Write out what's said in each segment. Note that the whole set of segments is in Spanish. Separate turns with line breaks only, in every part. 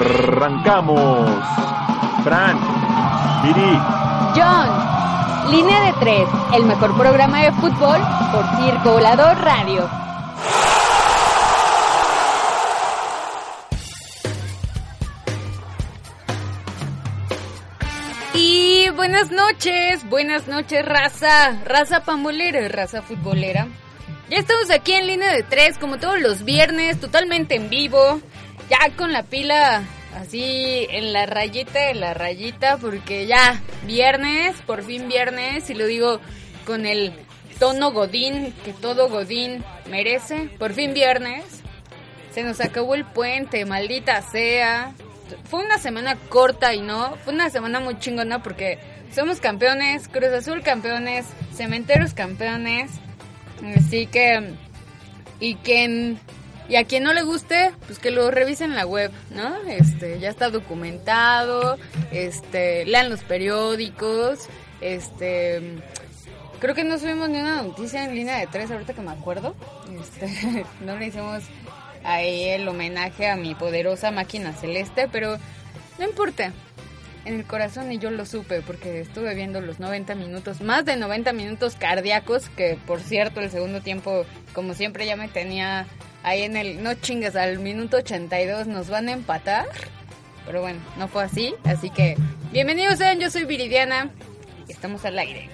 Arrancamos. Fran, Viri,
John, línea de tres, el mejor programa de fútbol por Circo Volador Radio. Y buenas noches, buenas noches, raza, raza pambolera, raza futbolera. Ya estamos aquí en línea de tres, como todos los viernes, totalmente en vivo, ya con la pila así en la rayita de la rayita, porque ya viernes, por fin viernes, y lo digo con el tono godín que todo godín merece, por fin viernes. Se nos acabó el puente, maldita sea. Fue una semana corta y no, fue una semana muy chingona porque somos campeones, Cruz Azul campeones, Cementeros campeones. Así que, y quien, y a quien no le guste, pues que lo revisen en la web, ¿no? Este, ya está documentado, este, lean los periódicos, este, creo que no subimos ni una noticia en línea de tres ahorita que me acuerdo, este, no le hicimos ahí el homenaje a mi poderosa máquina celeste, pero no importa, en el corazón y yo lo supe porque estuve viendo los 90 minutos, más de 90 minutos cardíacos, que por cierto el segundo tiempo, como siempre, ya me tenía ahí en el, no chingas, al minuto 82 nos van a empatar. Pero bueno, no fue así, así que bienvenidos sean, yo soy Viridiana y estamos al aire.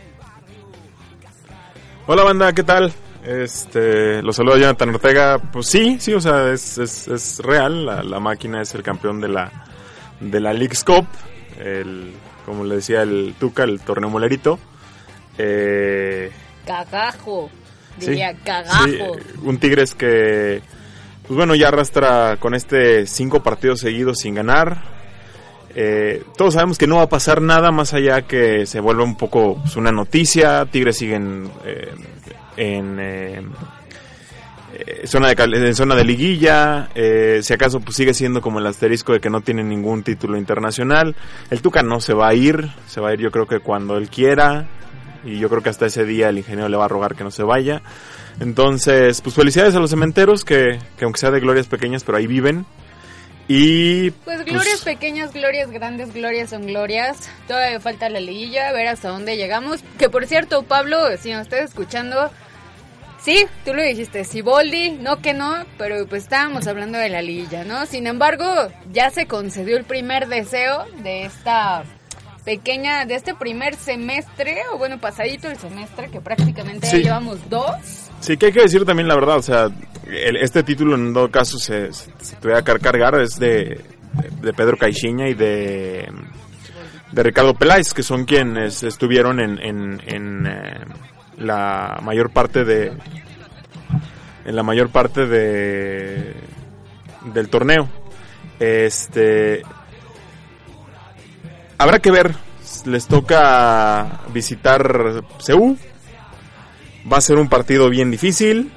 Hola banda, ¿qué tal? Este, los saluda Jonathan Ortega. Pues sí, sí, o sea, es, es, es real. La, la, máquina es el campeón de la, de la League's Cup. El, como le decía el Tuca, el torneo molerito. Eh,
cagajo, diría sí, cagajo.
Sí, un Tigres que, pues bueno, ya arrastra con este cinco partidos seguidos sin ganar. Eh, todos sabemos que no va a pasar nada más allá que se vuelva un poco pues, una noticia. Tigres siguen eh, en eh, zona de en zona de liguilla eh, si acaso pues sigue siendo como el asterisco de que no tiene ningún título internacional el Tuca no se va a ir se va a ir yo creo que cuando él quiera y yo creo que hasta ese día el ingeniero le va a rogar que no se vaya entonces pues felicidades a los cementeros que, que aunque sea de glorias pequeñas pero ahí viven y
pues glorias pues, pequeñas, glorias grandes, glorias son glorias. Todavía falta la liguilla, a ver hasta dónde llegamos. Que por cierto, Pablo, si nos estás escuchando, sí, tú lo dijiste, Siboldi, no que no, pero pues estábamos hablando de la liguilla, ¿no? Sin embargo, ya se concedió el primer deseo de esta pequeña, de este primer semestre, o bueno, pasadito el semestre, que prácticamente sí. ya llevamos dos.
Sí, que hay que decir también la verdad, o sea, el, este título en todo caso se, se, se te voy a cargar es de, de, Pedro Caixinha y de, de Ricardo Peláez, que son quienes estuvieron en, en, en eh, la mayor parte de en la mayor parte de del torneo. Este habrá que ver, les toca visitar Seúl Va a ser un partido bien difícil.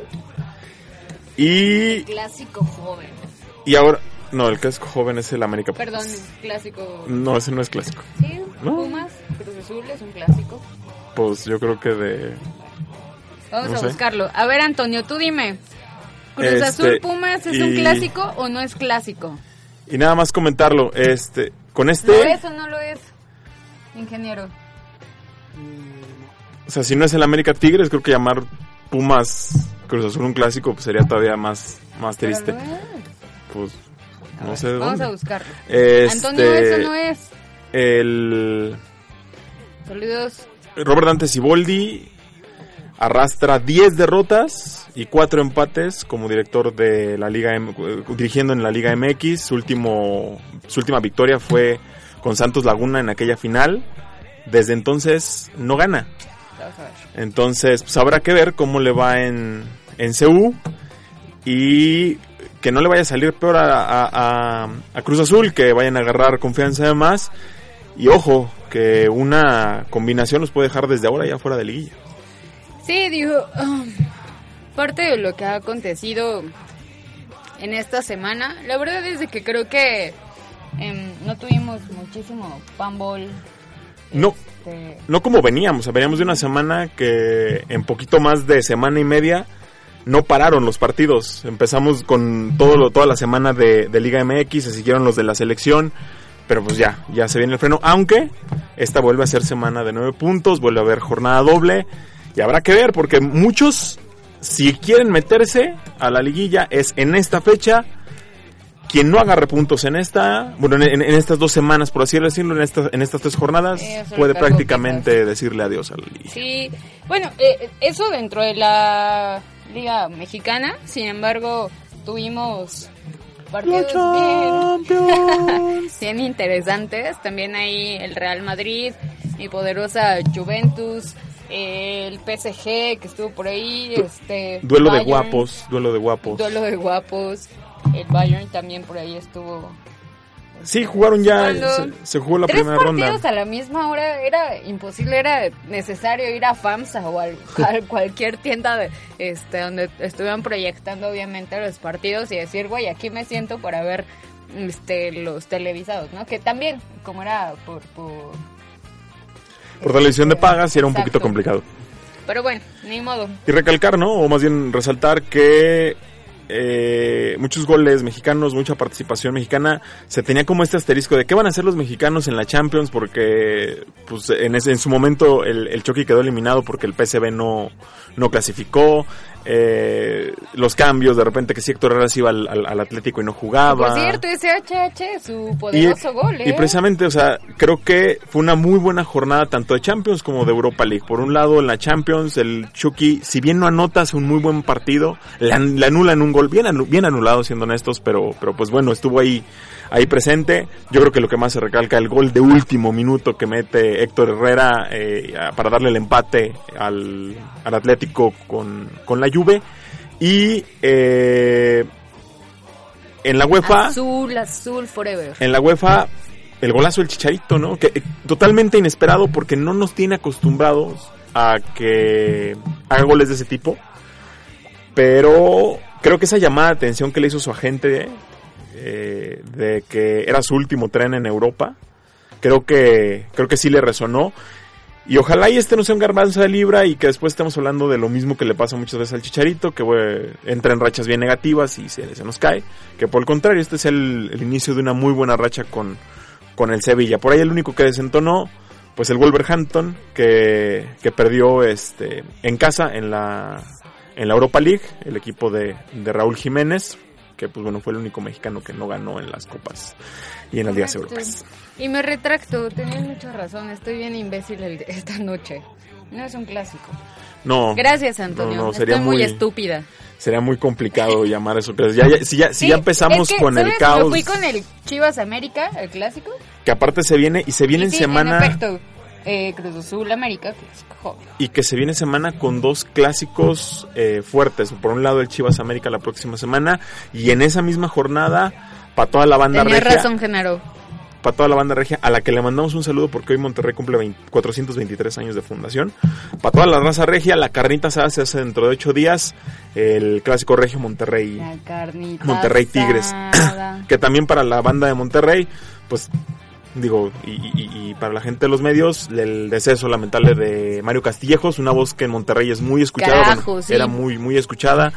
Y.
Clásico joven.
Y ahora. No, el clásico joven es el América.
Perdón, clásico.
No, ese no es clásico.
Sí, ¿No? Pumas, Cruz Azul es un clásico.
Pues yo creo que de.
Vamos no a sé. buscarlo. A ver, Antonio, tú dime. ¿Cruz este, Azul Pumas es y... un clásico o no es clásico?
Y nada más comentarlo, este. Con este.
No, eso no lo es, ingeniero.
O sea, si no es el América Tigres, creo que llamar Pumas Cruz Azul un clásico pues, sería todavía más, más triste.
No
pues no ver, sé de
Vamos
dónde.
a buscarlo.
Este,
Antonio, eso no es.
El.
Saludos.
Robert Dante Siboldi arrastra 10 derrotas y 4 empates como director de la Liga M, dirigiendo en la Liga MX. Su, último, su última victoria fue con Santos Laguna en aquella final. Desde entonces no gana. Entonces, pues habrá que ver cómo le va en, en CU. Y que no le vaya a salir peor a, a, Cruz Azul, que vayan a agarrar confianza además. Y ojo, que una combinación los puede dejar desde ahora ya fuera de liguilla.
Sí, digo, um, parte de lo que ha acontecido en esta semana, la verdad es que creo que em, no tuvimos muchísimo panball.
No, este, no como veníamos, veníamos de una semana que en poquito más de semana y media no pararon los partidos. Empezamos con todo toda la semana de, de, Liga MX, se siguieron los de la selección, pero pues ya, ya se viene el freno. Aunque esta vuelve a ser semana de nueve puntos, vuelve a haber jornada doble y habrá que ver porque muchos, si quieren meterse a la liguilla, es en esta fecha. Quien no agarre puntos en esta, bueno, en, estas dos semanas, por así decirlo, en, estas en estas tres jornadas, puede prácticamente decirle adiós a la liguilla.
Sí, bueno, eh, eso dentro de la Liga Mexicana. Sin embargo, tuvimos partidos bien, bien interesantes. También ahí el Real Madrid, mi poderosa Juventus, el PSG que estuvo por ahí, este
duelo de guapos, duelo de guapos.
Duelo de guapos. El Bayern también por ahí estuvo
Sí, jugaron ya, se, jugó la primera ronda.
partidos a la misma hora era imposible, era necesario ir a FAMSA o a, cualquier tienda de, este, donde estuvieran proyectando obviamente los partidos y decir, güey, aquí me siento para ver este, los televisados, ¿no? Que también, como era por... Por,
por televisión de pagas, y era un poquito complicado.
Pero bueno, ni modo.
Y recalcar, ¿no? O más bien resaltar que eh, muchos goles mexicanos, mucha participación mexicana, se tenía como este asterisco de qué van a hacer los mexicanos en la Champions porque pues en, ese, en su momento el, el Chucky quedó eliminado porque el PSV no, no clasificó, eh, los cambios, de repente que si Héctor Herrera iba al, Atlético y no jugaba.
Por cierto, ese HH, su poderoso gol.
Y ¿eh? precisamente, o sea, creo que fue una muy buena jornada tanto de Champions como de Europa League. Por un lado, en la Champions, el Chucky, si bien no anota, hace un muy buen partido, le, anulan un gol, bien, bien anulado siendo honestos, pero, pero pues bueno, estuvo ahí ahí presente. Yo creo que lo que más se recalca el gol de último minuto que mete Héctor Herrera eh, para darle el empate al, al Atlético con, con, la Juve. Y eh, en la UEFA...
Azul, azul forever.
En la UEFA el golazo del Chicharito, ¿no? Que eh, totalmente inesperado porque no nos tiene acostumbrados a que haga goles de ese tipo. Pero creo que esa llamada de atención que le hizo su agente eh, de que era su último tren en Europa. Creo que, creo que sí le resonó. Y ojalá y este no sea un garbanzo de libra y que después estemos hablando de lo mismo que le pasa muchas veces al Chicharito, que entra en rachas bien negativas y se, nos cae. Que por el contrario, este es el, inicio de una muy buena racha con, con el Sevilla. Por ahí el único que desentonó, pues el Wolverhampton, que, que perdió este, en casa en la, en la Europa League, el equipo de, de Raúl Jiménez, que pues bueno, fue el único mexicano que no ganó en las copas y en las ligas europeas.
Y me retracto, tenías mucha razón, estoy bien imbécil esta noche. No es un clásico.
No.
Gracias, Antonio. sería estoy muy, estúpida.
Sería muy complicado llamar eso Ya, si ya, si ya empezamos con el caos. Yo
fui con el Chivas América, el clásico.
Que aparte se viene y se viene en semana.
En eh, Cruz Azul América,
Y que se viene semana con dos clásicos eh, fuertes. Por un lado el Chivas América la próxima semana y en esa misma jornada para toda la banda
Tenía razón, Genaro.
Para toda la banda regia, a la que le mandamos un saludo porque hoy Monterrey cumple 423 años de fundación. Para toda la raza regia, la carnita se hace dentro de ocho días. El clásico regio Monterrey. Monterrey Tigres. que también para la banda de Monterrey, pues digo, y, para la gente de los medios, el deceso lamentable de Mario Castillejos, una voz que en Monterrey es muy escuchada, era muy, muy escuchada.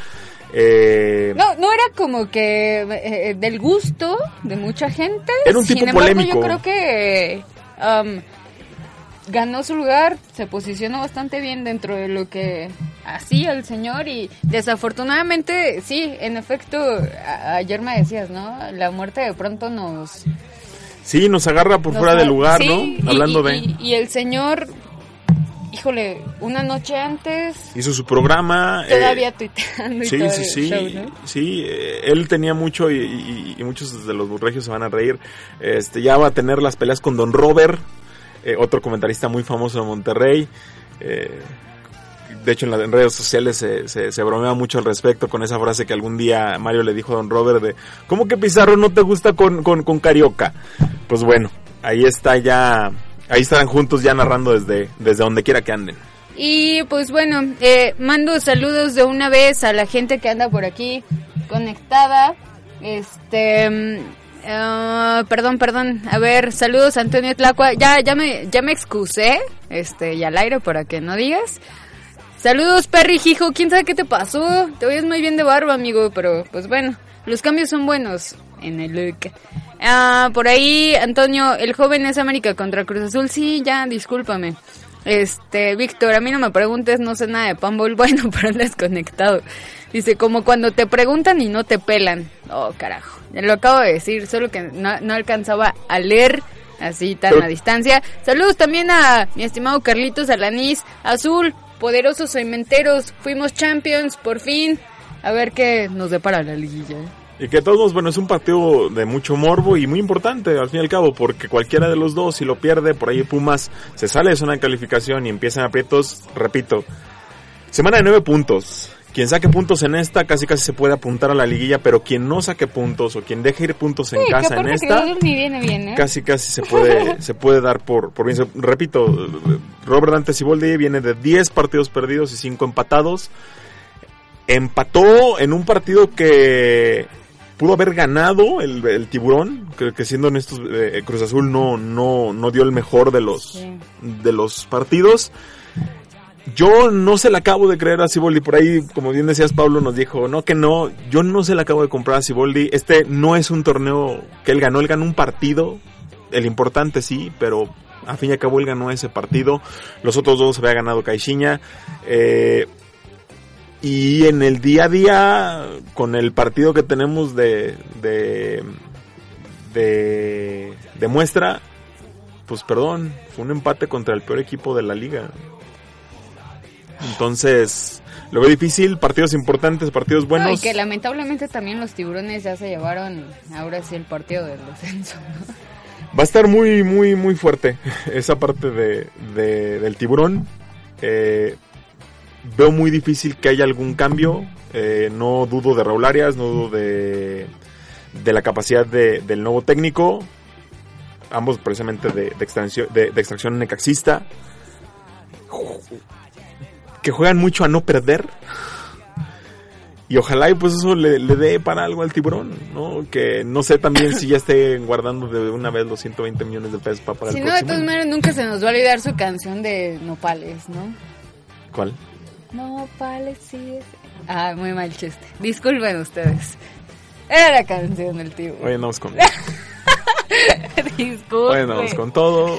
Eh,
no, no era como que eh, del gusto de mucha gente.
Era un tipo polémico.
Yo creo que um, ganó su lugar, se posicionó bastante bien dentro de lo que hacía el señor y desafortunadamente, sí, en efecto, ayer me decías, ¿no? La muerte de pronto nos
Sí, nos agarra por fuera del lugar, ¿no? Hablando
de... Y, el señor, híjole, una noche antes...
Hizo su programa.
Eh, Todavía tuiteando y
sí, sí, sí, sí, eh, él tenía mucho y, muchos de los burregios se van a reír. Este, ya va a tener las peleas con Don Robert, eh, otro comentarista muy famoso de Monterrey. De hecho en redes sociales se, se, bromea mucho al respecto con esa frase que algún día Mario le dijo a Don Robert de, ¿cómo que Pizarro no te gusta con, con, con Carioca? Pues bueno, ahí está ya, ahí estarán juntos ya narrando desde, desde donde quiera que anden.
Y pues bueno, eh, mando saludos de una vez a la gente que anda por aquí conectada. Este, mm, ah, perdón, perdón. A ver, saludos Antonio Tlacua. Ya, ya me, ya me excusé, este, y al aire para que no digas. Saludos, Perry Hijo. ¿Quién sabe qué te pasó? Te oyes muy bien de barba, amigo, pero pues bueno, los cambios son buenos en el look. Ah, por ahí, Antonio, el joven es América contra Cruz Azul. Sí, ya, discúlpame. Este, Víctor, a mí no me preguntes, no sé nada de Pambol, bueno, pero andas conectado. Dice, como cuando te preguntan y no te pelan. Oh, carajo. Lo acabo de decir, solo que no, alcanzaba a leer así tan a distancia. Saludos también a mi estimado Carlitos Alanís, Azul, poderosos cementeros, fuimos champions, por fin. A ver qué nos depara la liguilla. ¿eh?
Y que todos, bueno, es un partido de mucho morbo y muy importante al fin y al cabo, porque cualquiera de los dos, si lo pierde, por ahí Pumas se sale de zona calificación y empiezan aprietos, repito, semana de nueve puntos. Quien saque puntos en esta casi casi se puede apuntar a la liguilla, pero quien no saque puntos o quien deje ir puntos en casa en esta,
¿eh?
casi casi se puede se puede dar por por bien. Repito, Robert Dante Siboldi viene de 10 partidos perdidos y 5 empatados. Empató en un partido que pudo haber ganado el, tiburón, creo que siendo honestos, eh, Cruz Azul no, no, no dio el mejor de los, de los partidos. Yo no se la acabo de creer a Ciboldi, por ahí, como bien decías, Pablo nos dijo, no, que no, yo no se la acabo de comprar a Ciboldi, este no es un torneo que él ganó, él ganó un partido, el importante sí, pero a fin y al cabo él ganó ese partido, los otros dos había ganado Caixinha, eh, y en el día a día, con el partido que tenemos de, de, de, muestra, pues perdón, fue un empate contra el peor equipo de la liga. Entonces, lo veo difícil, partidos importantes, partidos buenos.
y que lamentablemente también los tiburones ya se llevaron ahora sí el partido del descenso.
Va a estar muy, muy, muy fuerte esa parte de, del tiburón. Eh, veo muy difícil que haya algún cambio. Eh, no dudo de Raúl Arias, no dudo de, de la capacidad de, del nuevo técnico. Ambos precisamente de, de extracción, de, extracción necaxista. Que juegan mucho a no perder. Y ojalá y pues eso le, dé para algo al tiburón, ¿no? Que no sé también si ya esté guardando de una vez los 120 millones de pesos para,
el Si no, de todas maneras nunca se nos va a olvidar su canción de Nopales, ¿no?
¿Cuál?
No, vale, sí. Ah, muy mal chiste. Disculpen ustedes. Era la canción del tío.
Oye, vamos con.
Disculpen.
vamos con todo.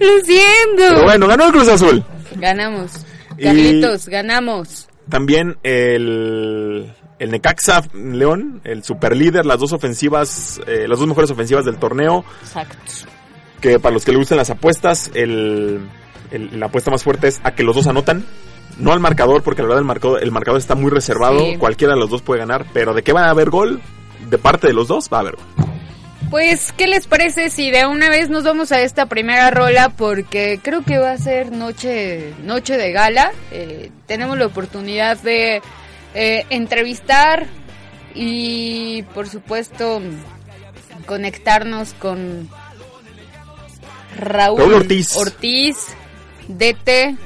Lo siento.
Pero bueno, ganó el Cruz Azul.
Ganamos. Carlitos, ganamos.
También el, el Necaxa León, el super líder, las dos ofensivas, eh, las dos mejores ofensivas del torneo.
Exacto.
Que para los que le gustan las apuestas, el la apuesta más fuerte es a que los dos anotan. No al marcador, porque la verdad el marcador, el marcador está muy reservado. Cualquiera de los dos puede ganar. Pero de qué va a haber gol, de parte de los dos, va a haber gol.
Pues, ¿qué les parece si de una vez nos vamos a esta primera rola? Porque creo que va a ser noche, noche de gala. Eh, tenemos la oportunidad de eh, entrevistar y, por supuesto, conectarnos con Raúl,
Ortiz.
Ortiz DT,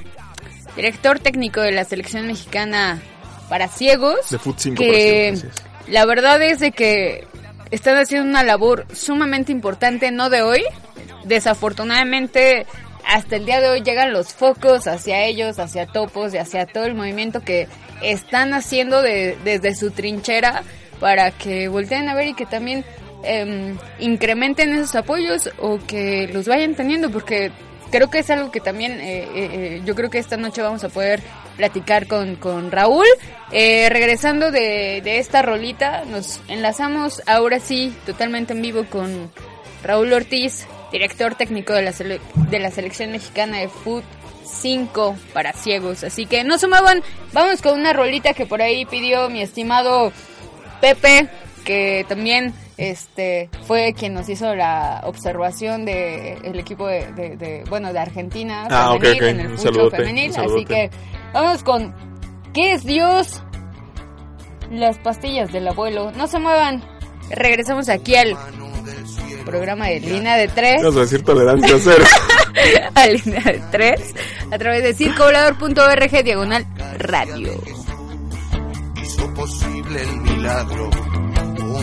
director técnico de la selección mexicana para ciegos.
De Foot 5
que la verdad es de que están haciendo una labor sumamente importante, no de hoy. Desafortunadamente, hasta el día de hoy llegan los focos hacia ellos, hacia Topos y hacia todo el movimiento que están haciendo desde su trinchera para que volteen a ver y que también em, incrementen esos apoyos o que los vayan teniendo, porque creo que es algo que también eh, eh, eh, yo creo que esta noche vamos a poder platicar con, con Raúl. regresando de, de, esta rolita, nos enlazamos ahora sí totalmente en vivo con Raúl Ortiz, director técnico de la, de la selección mexicana de Foot 5 para ciegos. Así que no se muevan, vamos con una rolita que por ahí pidió mi estimado Pepe, que también este fue quien nos hizo la observación de el equipo de, bueno de Argentina
ah, femenil,
en el fútbol femenil. así que vamos con ¿qué es Dios? las pastillas del abuelo. No se muevan. Regresamos aquí al programa de Línea de Tres.
Vamos a decir tolerancia cero.
A Línea de Tres a través de circovolador.org diagonal radio.
Hizo posible el milagro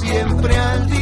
siempre al 10,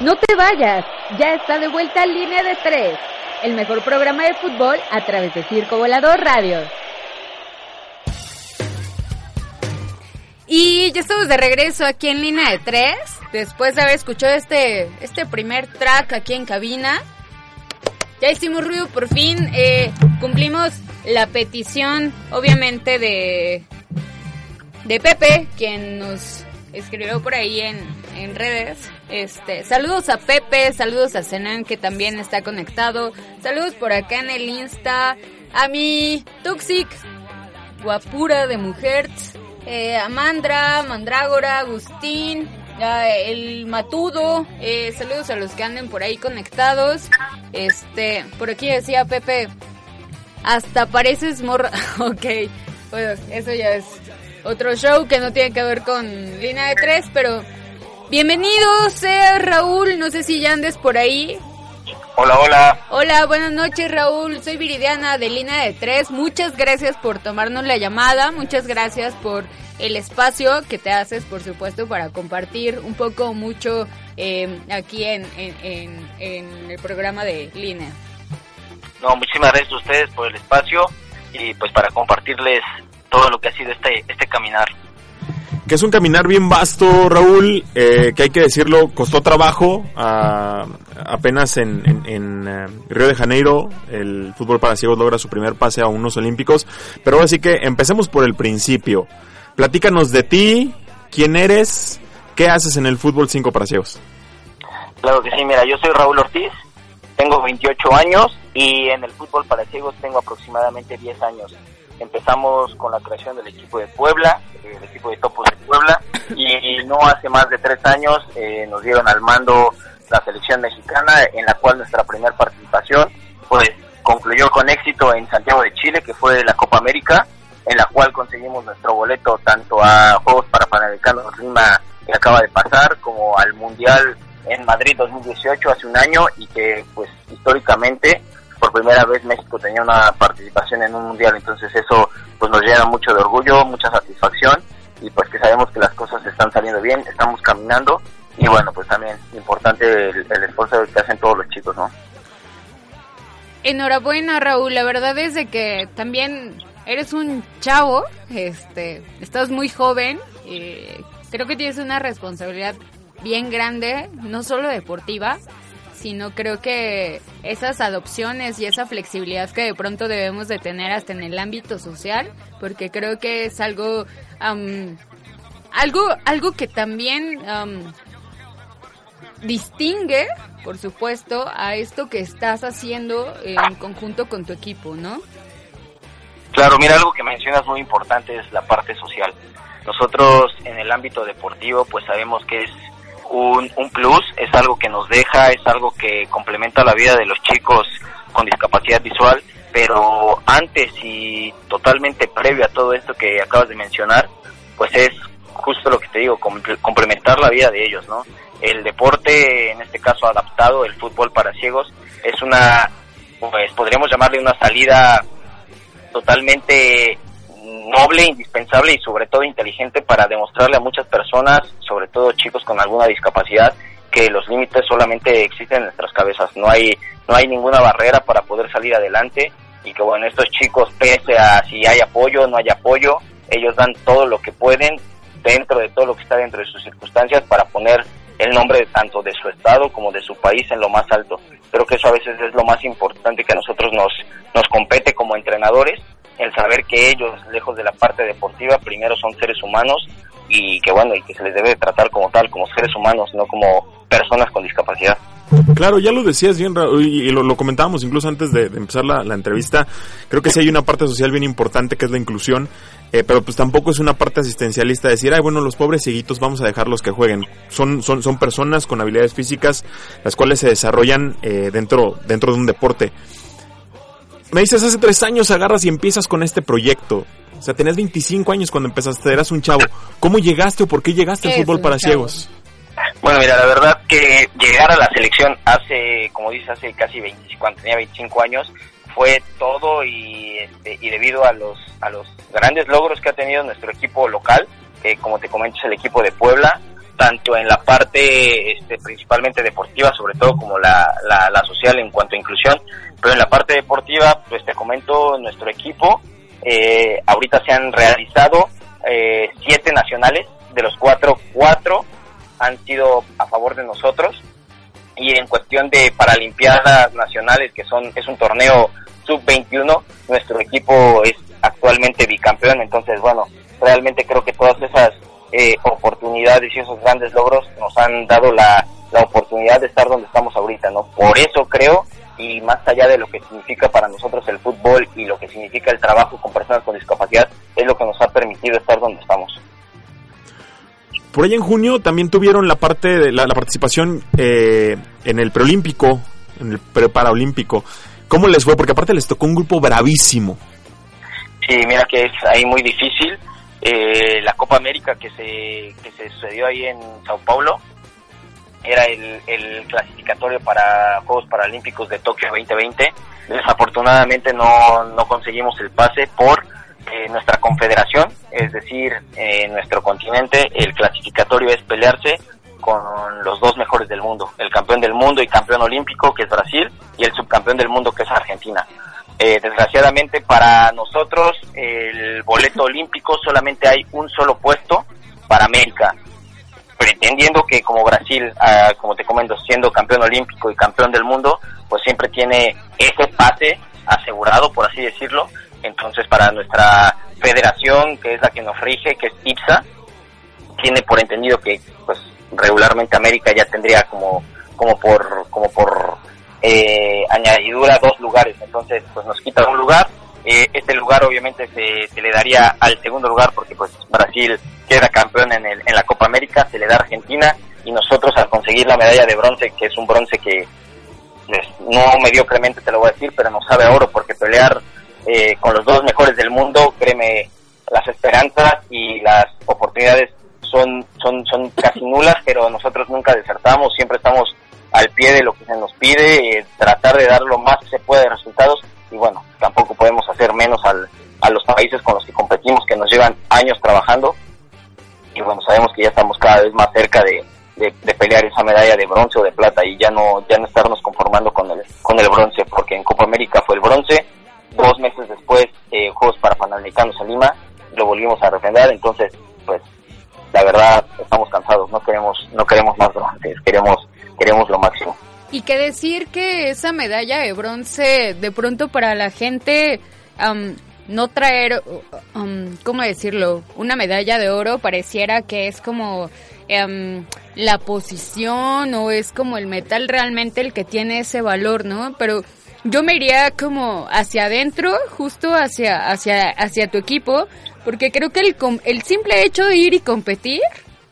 No te
vayas, ya está de vuelta Línea de Tres, el mejor programa de fútbol a través de Circo Volador Radio. Y ya estamos de regreso aquí en Línea de Tres, después de haber escuchado este, este primer track aquí en cabina. Ya hicimos ruido por fin, eh, cumplimos la petición, obviamente, de, de Pepe, quien nos escribió por ahí en, en redes. Este, saludos a Pepe, saludos a Zenan que también está conectado. Saludos por acá en el Insta. A mi Toxic, guapura de mujer. Eh, Amandra, Mandrágora, Agustín, el Matudo. Eh, saludos a los que anden por ahí conectados. Este, por aquí decía Pepe, hasta pareces morra. ok, pues eso ya es otro show que no tiene que ver con línea de tres, pero bienvenido sea Raúl, no sé si ya andes por ahí.
Hola, hola.
Hola, buenas noches Raúl, soy Viridiana de línea de tres, muchas gracias por tomarnos la llamada, muchas gracias por el espacio que te haces, por supuesto, para compartir un poco, mucho eh, aquí en, en, en el programa de línea.
No, muchísimas gracias a ustedes por el espacio y pues para compartirles todo lo que ha sido este, este caminar.
Que es un caminar bien vasto, Raúl, eh, que hay que decirlo, costó trabajo. apenas en, eh, Río de Janeiro, el fútbol para ciegos logra su primer pase a unos olímpicos. Pero ahora sí que empecemos por el principio. Platícanos de ti, quién eres, qué haces en el fútbol 5 para ciegos.
Claro que sí, mira, yo soy Raúl Ortiz, tengo 28 años y en el fútbol para ciegos tengo aproximadamente 10 años. Empezamos con la creación del equipo de Puebla, el equipo de Topos de Puebla, y no hace más de tres años eh, nos dieron al mando la selección mexicana, en la cual nuestra primera participación pues concluyó con éxito en Santiago de Chile, que fue la Copa América, en la cual conseguimos nuestro boleto tanto a Juegos para Panamericanos Lima que acaba de pasar, como al Mundial en Madrid 2018 hace un año y que pues históricamente por primera vez México tenía una participación en un mundial, entonces eso pues nos llena mucho de orgullo, mucha satisfacción y pues que sabemos que las cosas están saliendo bien, estamos caminando y bueno, pues también importante el, esfuerzo que hacen todos los chicos, ¿no?
Enhorabuena Raúl, la verdad es de que también eres un chavo, este, estás muy joven, eh, creo que tienes una responsabilidad bien grande, no solo deportiva, sino creo que esas adopciones y esa flexibilidad que de pronto debemos de tener hasta en el ámbito social, porque creo que es algo, algo, algo que también distingue, por supuesto, a esto que estás haciendo en conjunto con tu equipo, ¿no?
Claro, mira, algo que mencionas muy importante es la parte social. Nosotros en el ámbito deportivo pues sabemos que es un, un plus, es algo que nos deja, es algo que complementa la vida de los chicos con discapacidad visual, pero antes y totalmente previo a todo esto que acabas de mencionar, pues es justo lo que te digo, complementar la vida de ellos, ¿no? El deporte, en este caso adaptado, el fútbol para ciegos, es una, pues podríamos llamarle una salida totalmente noble, indispensable y sobre todo inteligente para demostrarle a muchas personas, sobre todo chicos con alguna discapacidad, que los límites solamente existen en nuestras cabezas. No hay, no hay ninguna barrera para poder salir adelante y que bueno, estos chicos, pese a si hay apoyo o no hay apoyo, ellos dan todo lo que pueden dentro de todo lo que está dentro de sus circunstancias para poner el nombre tanto de su estado como de su país en lo más alto. Creo que eso a veces es lo más importante que a nosotros nos, nos compete como entrenadores el saber que ellos, lejos de la parte deportiva, primero son seres humanos y que bueno, y que se les debe tratar como tal, como seres humanos, no como personas con discapacidad.
Claro, ya lo decías bien, y lo, comentábamos incluso antes de, empezar la, entrevista. Creo que sí hay una parte social bien importante que es la inclusión, eh, pero pues tampoco es una parte asistencialista decir, ay, bueno, los pobres cieguitos vamos a dejarlos que jueguen. Son, son, son personas con habilidades físicas las cuales se desarrollan eh, dentro, dentro de un deporte. Me dices, hace tres años agarras y empiezas con este proyecto. O sea, tenías 25 años cuando empezaste, eras un chavo. ¿Cómo llegaste o por qué llegaste al fútbol para ciegos?
Bueno, mira, la verdad que llegar a la selección hace, como dices, hace casi 25, cuando tenía 25 años, fue todo y, este, y debido a los, a los grandes logros que ha tenido nuestro equipo local, que como te comento es el equipo de Puebla, tanto en la parte este, principalmente deportiva, sobre todo como la, la, social en cuanto a inclusión, pero en la parte deportiva, pues te comento, nuestro equipo, eh, ahorita se han realizado eh, siete nacionales, de los cuatro, cuatro han sido a favor de nosotros, y en cuestión de Paralimpiadas Nacionales, que son es un torneo sub-21, nuestro equipo es actualmente bicampeón, entonces bueno, realmente creo que todas esas eh, oportunidades y esos grandes logros nos han dado la, la oportunidad de estar donde estamos ahorita, ¿no? Por eso creo, y más allá de lo que significa para nosotros el fútbol y lo que significa el trabajo con personas con discapacidad, es lo que nos ha permitido estar donde estamos.
Por ahí en junio también tuvieron la parte de la, participación eh, en el preolímpico, en el preparaolímpico. ¿Cómo les fue? Porque aparte les tocó un grupo bravísimo.
Sí, mira que es ahí muy difícil. Eh, la Copa América que se, que se sucedió ahí en Sao Paulo era el, el clasificatorio para Juegos Paralímpicos de Tokio 2020. Desafortunadamente no, no conseguimos el pase por eh, nuestra confederación, es decir, en nuestro continente el clasificatorio es pelearse con los dos mejores del mundo, el campeón del mundo y campeón olímpico que es Brasil y el subcampeón del mundo que es Argentina. Eh, desgraciadamente para nosotros el boleto olímpico solamente hay un solo puesto para América, pretendiendo que como Brasil, ah, como te comento, siendo campeón olímpico y campeón del mundo, pues siempre tiene ese pase asegurado, por así decirlo. Entonces para nuestra federación, que es la que nos rige, que es IPSA, tiene por entendido que pues regularmente América ya tendría como como por como por eh, añadidura dos lugares, entonces pues nos quita un lugar. Eh, este lugar obviamente se, se, le daría al segundo lugar porque pues Brasil queda campeón en, el, en la Copa América, se le da Argentina y nosotros al conseguir la medalla de bronce, que es un bronce que pues, no mediocremente te lo voy a decir, pero nos sabe a oro porque pelear eh, con los dos mejores del mundo, créeme, las esperanzas y las oportunidades son, son, son casi nulas, pero nosotros nunca desertamos, siempre estamos al pie de lo que se nos pide, eh, tratar de dar lo más que se puede de resultados y bueno, tampoco podemos hacer menos al, a los países con los que competimos que nos llevan años trabajando y bueno, sabemos que ya estamos cada vez más cerca de, de, pelear esa medalla de bronce o de plata y ya no ya no estarnos conformando con el con el bronce porque en Copa América fue el bronce dos meses después eh, Juegos para Panamericanos en Lima lo volvimos a refrendar entonces pues la verdad estamos cansados no queremos no queremos más bronces queremos queremos lo máximo.
Y que decir que esa medalla de bronce, de pronto para la gente, no traer, um, ¿cómo decirlo? Una medalla de oro pareciera que es como la posición o es como el metal realmente el que tiene ese valor, ¿no? Pero yo me iría como hacia adentro, justo hacia, hacia, hacia tu equipo, porque creo que el, el simple hecho de ir y competir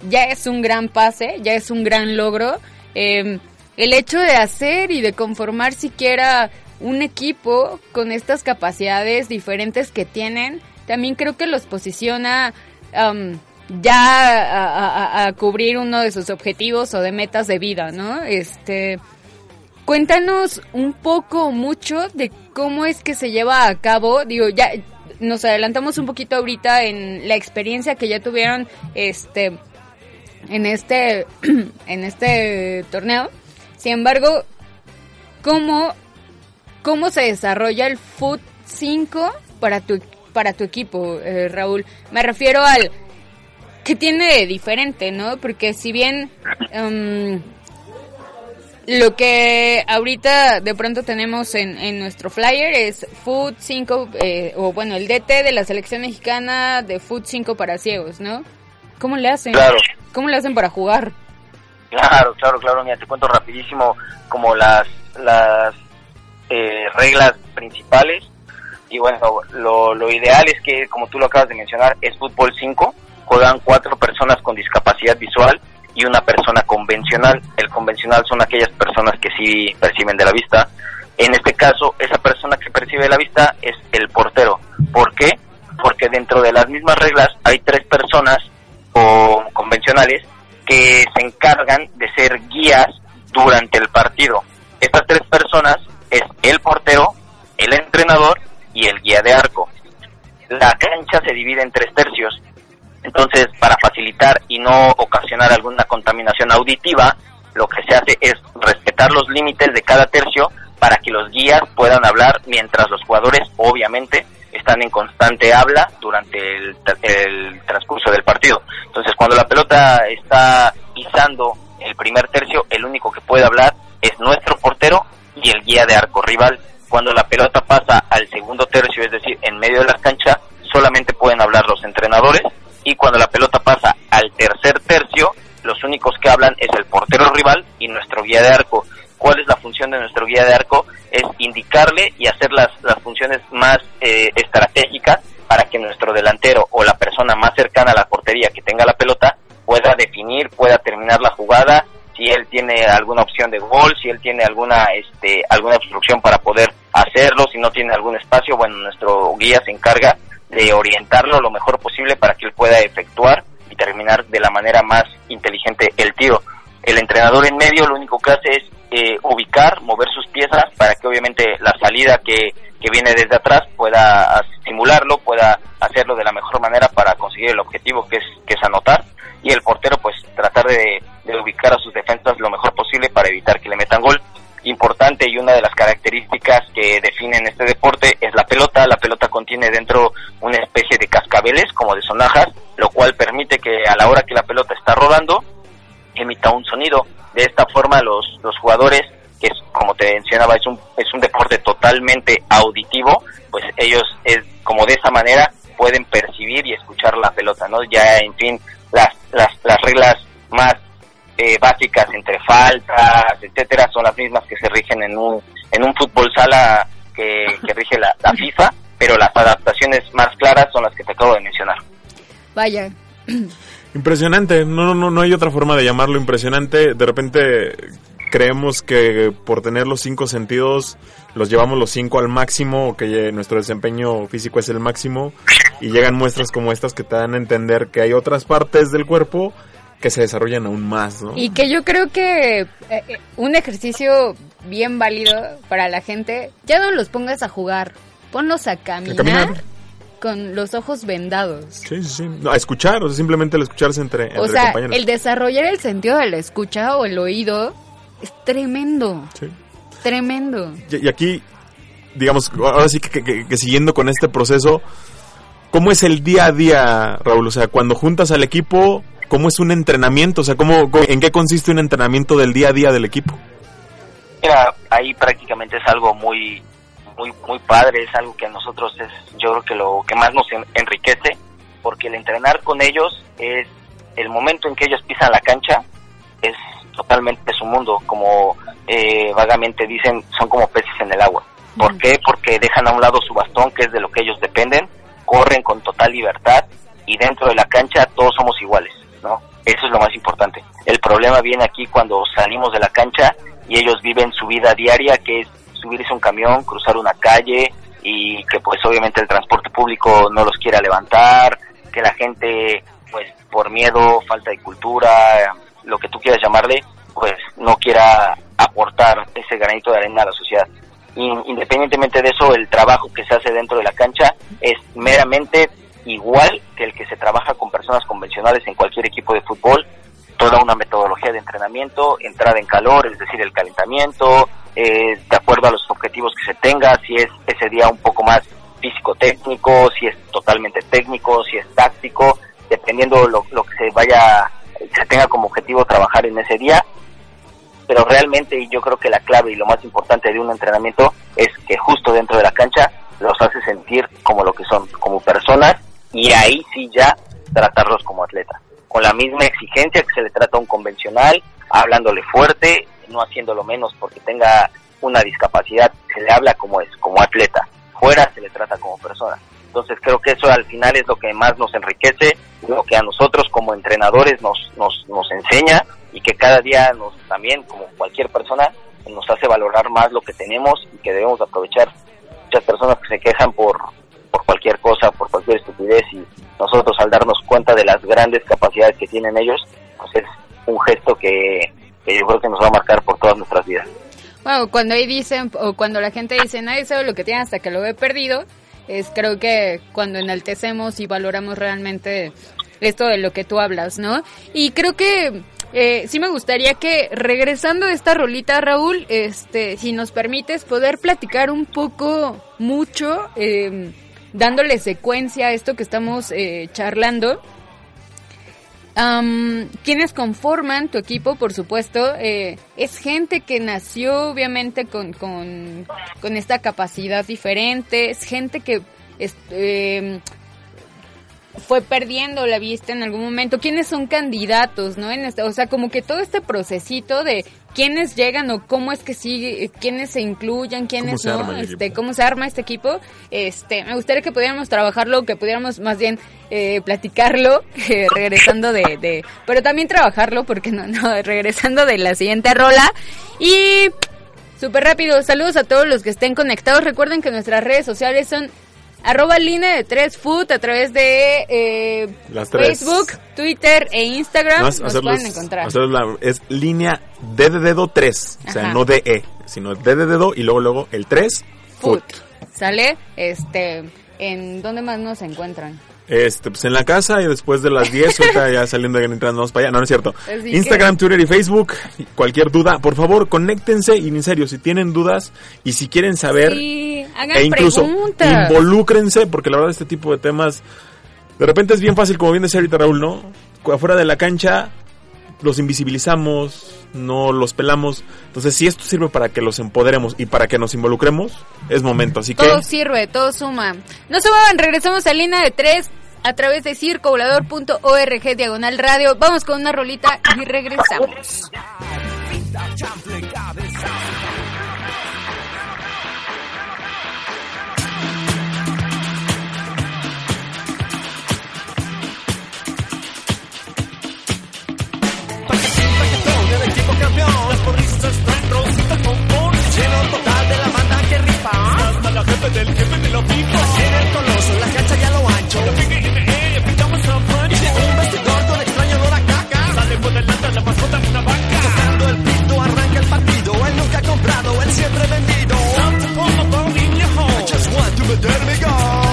ya es un gran pase, ya es un gran logro eh, el hecho de hacer y de conformar siquiera un equipo con estas capacidades diferentes que tienen, también creo que los posiciona ya a, cubrir uno de sus objetivos o de metas de vida, ¿no? Este, cuéntanos un poco, mucho de cómo es que se lleva a cabo, digo, ya nos adelantamos un poquito ahorita en la experiencia que ya tuvieron, este, en este, en este torneo. Sin embargo, ¿cómo, cómo se desarrolla el Foot 5 para tu, para tu equipo, eh, Raúl? Me refiero al que tiene de diferente, ¿no? Porque si bien em, lo que ahorita de pronto tenemos en, en nuestro flyer es Foot 5, eh, o bueno, el DT de la selección mexicana de Foot 5 para ciegos, ¿no? ¿Cómo le hacen?
Claro.
¿Cómo le hacen para jugar?
Claro, claro, claro. Mira, te cuento rapidísimo como las, las eh, reglas principales. Y bueno, lo, ideal es que, como tú lo acabas de mencionar, es fútbol 5. Juegan cuatro personas con discapacidad visual y una persona convencional. El convencional son aquellas personas que sí perciben de la vista. En este caso, esa persona que percibe la vista es el portero. ¿Por qué? Porque dentro de las mismas reglas hay tres personas o convencionales que se encargan de ser guías durante el partido. Estas tres personas es el portero, el entrenador y el guía de arco. La cancha se divide en tres tercios. Entonces, para facilitar y no ocasionar alguna contaminación auditiva, lo que se hace es respetar los límites de cada tercio para que los guías puedan hablar mientras los jugadores, obviamente, están en constante habla durante el, transcurso del partido. Entonces, cuando la pelota está pisando el primer tercio, el único que puede hablar es nuestro portero y el guía de arco rival. Cuando la pelota pasa al segundo tercio, es decir, en medio de la cancha, solamente pueden hablar los entrenadores y cuando la pelota pasa al tercer tercio, los únicos que hablan es el portero rival y nuestro guía de arco. ¿Cuál es la función de nuestro guía de arco? Es indicarle y hacer las, las funciones más eh, estratégicas para que nuestro delantero o la persona más cercana a la portería que tenga la pelota pueda definir, pueda terminar la jugada, si él tiene alguna opción de gol, si él tiene alguna este alguna obstrucción para poder hacerlo, si no tiene algún espacio, bueno, nuestro guía se encarga de orientarlo lo mejor posible para que él pueda efectuar y terminar de la manera más inteligente el tiro. El entrenador en medio lo único que hace es eh, ubicar, mover sus piezas para que obviamente la salida que, que viene desde atrás pueda simularlo, pueda hacerlo de la mejor manera para conseguir el objetivo que es, que es anotar y el portero pues tratar de, de ubicar a sus defensas lo mejor posible para evitar que le metan gol importante y una de las características que definen este deporte es la pelota. La pelota contiene dentro una especie de cascabeles como de sonajas, lo cual permite que a la hora que la pelota está rodando emita un sonido. De esta forma los, los jugadores, que es, como te mencionaba, es un, es un deporte totalmente auditivo, pues ellos es como de esa manera pueden percibir y escuchar la pelota, ¿no? Ya, en fin, las, las, las reglas más eh, básicas entre faltas, etcétera, son las mismas que se rigen en un, en un fútbol sala que, que rige la, la FIFA, pero las adaptaciones más claras son las que te acabo de mencionar.
Vaya.
Impresionante, no, no, no hay otra forma de llamarlo impresionante. De repente creemos que por tener los cinco sentidos los llevamos los cinco al máximo, o que nuestro desempeño físico es el máximo, y llegan muestras como estas que te dan a entender que hay otras partes del cuerpo que se desarrollan aún más, ¿no?
Y que yo creo que eh, eh, un ejercicio bien válido para la gente, ya no los pongas a jugar, ponlos a caminar,
¿A caminar?
con los ojos vendados.
Sí, sí, sí. No, a escuchar, o sea, simplemente el escucharse entre, entre
O sea,
compañeros.
el desarrollar el sentido de la escucha o el oído es tremendo,
Sí.
tremendo.
Y, y aquí, digamos, ahora sí que, que- que- que siguiendo con este proceso, ¿cómo es el día a día, Raúl? O sea, cuando juntas al equipo, ¿cómo es un entrenamiento? O sea, ¿cómo, cómo- ¿en qué consiste un entrenamiento del día a día del equipo?
Mira, ahí prácticamente es algo muy, muy, muy padre, es algo que a nosotros es, yo creo que lo que más nos en- enriquece, porque el entrenar con ellos es el momento en que ellos pisan la cancha, es totalmente su mundo, como eh, vagamente dicen, son como peces en el agua. ¿Por qué? Porque dejan a un lado su bastón, que es de lo que ellos dependen, corren con total libertad y dentro de la cancha todos somos iguales, ¿no? Eso es lo más importante. El problema viene aquí cuando salimos de la cancha y ellos viven su vida diaria, que es subirse un camión, cruzar una calle y que pues obviamente el transporte público no los quiera levantar, que la gente pues por miedo, falta de cultura, lo que tú quieras llamarle, pues no quiera aportar ese granito de arena a la sociedad. In- independientemente de eso, el trabajo que se hace dentro de la cancha es meramente igual que el que se trabaja con personas convencionales en cualquier equipo de fútbol, toda una metodología de entrenamiento, entrada en calor, es decir, el calentamiento, eh, de acuerdo a los objetivos que se tenga, si es ese día un poco más físico-técnico, si es totalmente técnico, si es táctico, dependiendo lo, lo que se vaya, se tenga como objetivo trabajar en ese día. Pero realmente y yo creo que la clave y lo más importante de un entrenamiento es que justo dentro de la cancha los hace sentir como lo que son, como personas, y ahí sí ya tratarlos como atletas. Con la misma exigencia que se le trata a un convencional, hablándole fuerte, no haciéndolo menos porque tenga una discapacidad, se le habla como es, como atleta. Fuera se le trata como persona. Entonces creo que eso al final es lo que más nos enriquece, lo que a nosotros como entrenadores nos, nos, nos enseña y que cada día nos también, como cualquier persona, nos hace valorar más lo que tenemos y que debemos aprovechar. Muchas personas que se quejan por, por cualquier cosa, por cualquier estupidez y nosotros al darnos cuenta de las grandes capacidades que tienen ellos, pues es un gesto que, yo creo que nos va a marcar por todas nuestras vidas.
Bueno, cuando ahí dicen, o cuando la gente dice, nadie sabe lo que tiene hasta que lo ve perdido, es creo que cuando enaltecemos y valoramos realmente esto de lo que tú hablas, ¿no? Y creo que eh, sí me gustaría que regresando a esta rolita, Raúl, este, si nos permites poder platicar un poco, mucho, eh, dándole secuencia a esto que estamos eh, charlando. Um, quienes conforman tu equipo, por supuesto, eh, es gente que nació obviamente con, con, con, esta capacidad diferente, es gente que eh, fue perdiendo la vista en algún momento. ¿Quiénes son candidatos, no? En este, o sea, como que todo este procesito de quiénes llegan o cómo es que sigue, quiénes se incluyen, quiénes no, este, cómo se arma este equipo. Este, me gustaría que pudiéramos trabajarlo, que pudiéramos más bien eh, platicarlo, eh, regresando de, de, pero también trabajarlo, porque no, no, regresando de la siguiente rola. Y súper rápido, saludos a todos los que estén conectados. Recuerden que nuestras redes sociales son arroba línea de tres foot a través de eh, Facebook, Twitter e Instagram nos pueden encontrar.
es línea D de dedo 3, o sea, no de E, sino D de dedo y luego luego el 3 foot.
¿Sale? Este, ¿en dónde más nos encuentran?
Este, pues en la casa y después de las 10, ahorita ya saliendo y entrando para allá. No, no es cierto. Instagram, Twitter y Facebook. Cualquier duda, por favor, conéctense y en serio, si tienen dudas y si quieren saber,
e
incluso involúcrense, porque la verdad este tipo de temas, de repente es bien fácil, como bien decía ahorita Raúl, ¿no? Afuera de la cancha los invisibilizamos, no los pelamos. Entonces, si esto sirve para que los empoderemos y para que nos involucremos, es momento. Así
que. Todo sirve, todo suma. No se muevan, regresamos a línea de tres a través de circovolador.org diagonal radio. Vamos con una rolita y regresamos.
Jefe del jefe de la pipa. En el coloso, la cancha ya lo ancho. pintamos a pancho. Un vestidor con extraño olor a caca. Sale por delante la mascota de una vaca. Tocando el pito arranca el partido. Él nunca ha comprado, él siempre vendido. I just want to meter mi gol.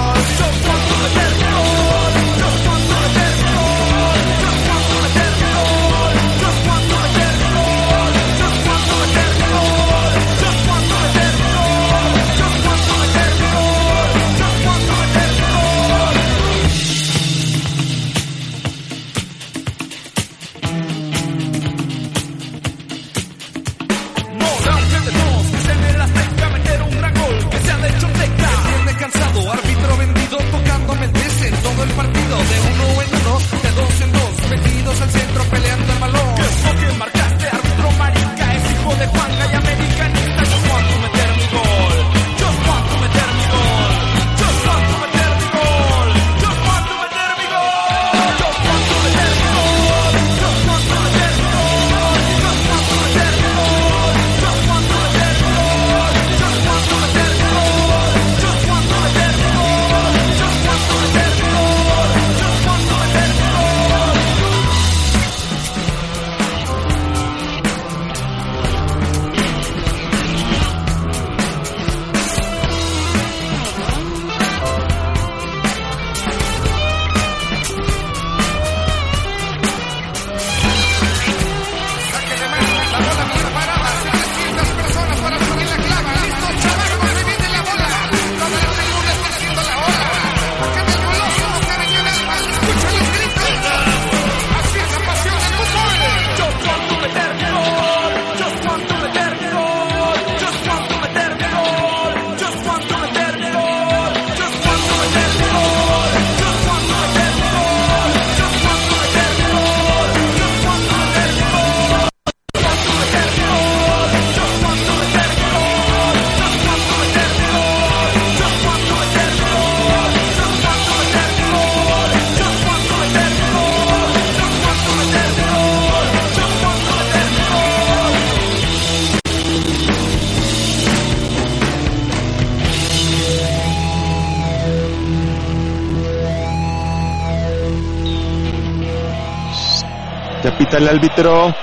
Ya pita el árbitro.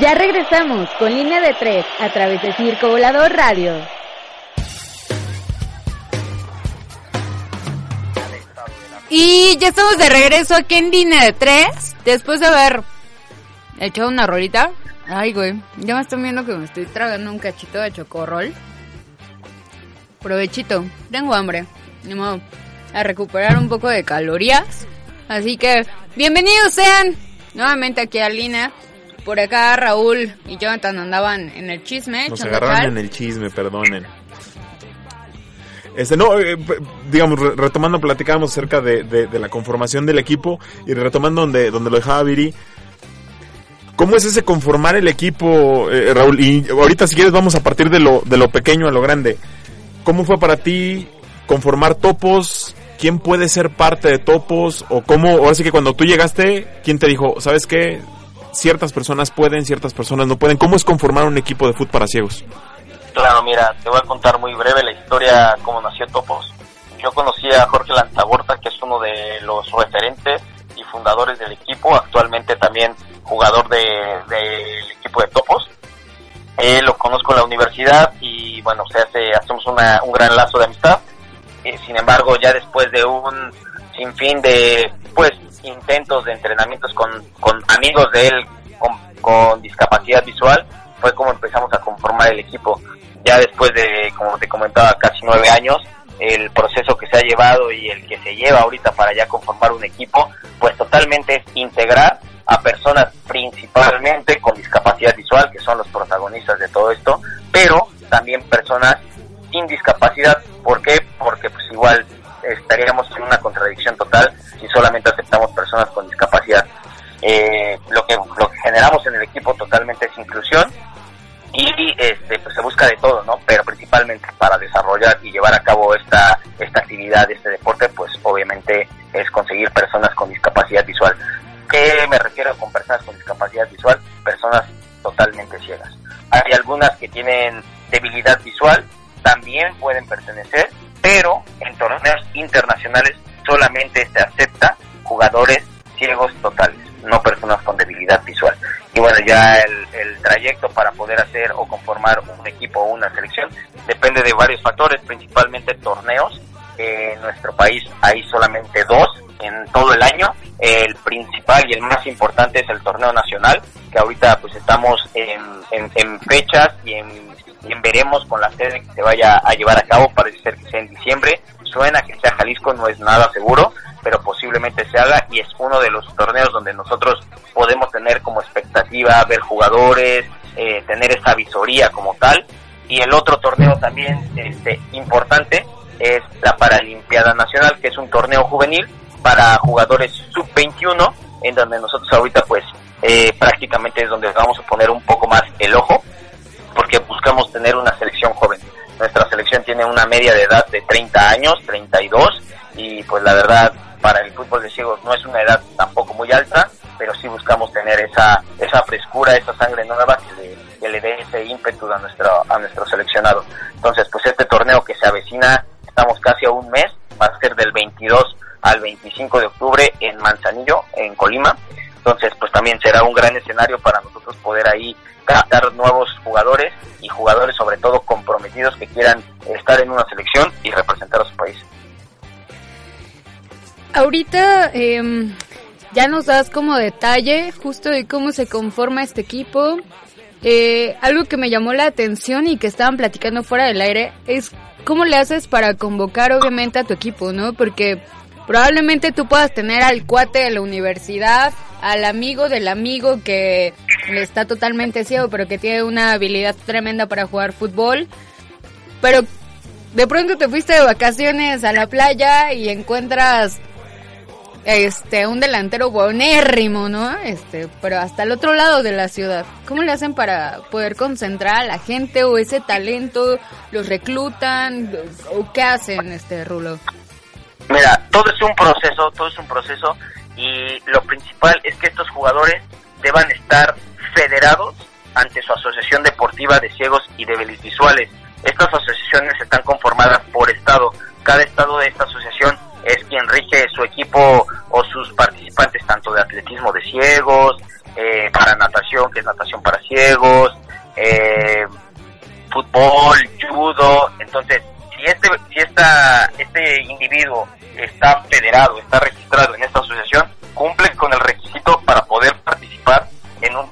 Ya regresamos con línea de tres a través de Circo Volador Radio.
Y ya estamos de regreso aquí en línea de tres. Después de haber echado una rolita. Ay, güey. Ya me estoy viendo que me estoy tragando un cachito de chocorrol. Provechito. Tengo hambre. Ni modo. A recuperar un poco de calorías. Así que, bienvenidos sean nuevamente aquí a Lina. Por acá Raúl y Jonathan andaban en el chisme.
Nos
echando
agarraron en el chisme, perdonen. Este, no, eh, p- digamos, re- retomando, platicábamos acerca de, de- de la conformación del equipo y retomando donde, donde lo dejaba Viri. ¿Cómo es ese conformar el equipo, eh, Raúl? Y ahorita, si quieres, vamos a partir de lo, de lo pequeño a lo grande. ¿Cómo fue para ti conformar topos? ¿Quién puede ser parte de topos? ¿O cómo, ahora sí que cuando tú llegaste, quién te dijo, sabes qué? Ciertas personas pueden, ciertas personas no pueden. ¿Cómo es conformar un equipo de fútbol para ciegos?
Claro, mira, te voy a contar muy breve la historia cómo nació Topos. Yo conocí a Jorge Lanzagorta, que es uno de los referentes y fundadores del equipo, actualmente también jugador de- del equipo de Topos. Eh, lo conozco en la universidad y bueno, se hace, hacemos una- un gran lazo de amistad. Sin embargo, ya después de un sinfín de pues intentos de entrenamientos con, con amigos de él con, con discapacidad visual, fue como empezamos a conformar el equipo. Ya después de, como te comentaba, casi nueve años, el proceso que se ha llevado y el que se lleva ahorita para ya conformar un equipo, pues totalmente es integrar a personas principalmente con discapacidad visual, que son los protagonistas de todo esto, pero también personas sin discapacidad. ¿Por qué? Estaríamos en una contradicción total si solamente aceptamos personas con discapacidad. Eh, lo que lo que generamos en el equipo totalmente es inclusión y este pues se busca de todo, ¿no? Pero principalmente para desarrollar y llevar a cabo esta esta actividad, este deporte, pues obviamente es conseguir personas con discapacidad visual. ¿Qué me de varios factores, principalmente torneos. Eh, en nuestro país hay solamente dos en todo el año. El principal y el más importante es el torneo nacional, que ahorita pues estamos en, en- fechas y en, y en veremos con la sede que se vaya a llevar a cabo, parece ser que sea en diciembre. Suena que sea Jalisco, no es nada seguro, pero posiblemente se haga y es uno de los torneos donde nosotros podemos tener como expectativa ver jugadores, eh, tener esa visoría como tal. Y el otro torneo también este, importante es la Paralimpiada Nacional, que es un torneo juvenil para jugadores sub-21, en donde nosotros ahorita pues eh, prácticamente es donde vamos a poner un poco más el ojo, porque buscamos tener una selección joven. Nuestra selección tiene una media de edad de 30 años, 32, y pues la verdad para el fútbol de ciegos no es una edad tampoco muy alta, pero sí buscamos tener esa esa frescura, esa sangre nueva Manzanillo, en Colima. Entonces, pues también será un gran escenario para nosotros poder ahí captar nuevos jugadores y jugadores sobre todo comprometidos que quieran estar en una selección y representar a su país.
Ahorita em, ya nos das como detalle justo de cómo se conforma este equipo. Eh, algo que me llamó la atención y que estaban platicando fuera del aire es cómo le haces para convocar obviamente a tu equipo, ¿no? Porque probablemente tú puedas tener al cuate de la universidad, al amigo del amigo que está totalmente ciego pero que tiene una habilidad tremenda para jugar fútbol. Pero de pronto te fuiste de vacaciones a la playa y encuentras este un delantero buenérrimo, ¿no? Este, pero hasta el otro lado de la ciudad. ¿Cómo le hacen para poder concentrar a la gente o ese talento? ¿Los reclutan o qué hacen este Rulo?
Mira, todo es un proceso, todo es un proceso y lo principal es que estos jugadores deban estar federados ante su asociación deportiva de ciegos y débiles visuales. Estas asociaciones están conformadas por estado. Cada estado de esta asociación es quien rige su equipo o sus participantes tanto de atletismo de ciegos, eh, para natación, que es natación para ciegos, eh, fútbol, judo. Entonces, si este, si esta, este individuo está federado, está registrado en esta asociación, cumple con el requisito para poder participar en un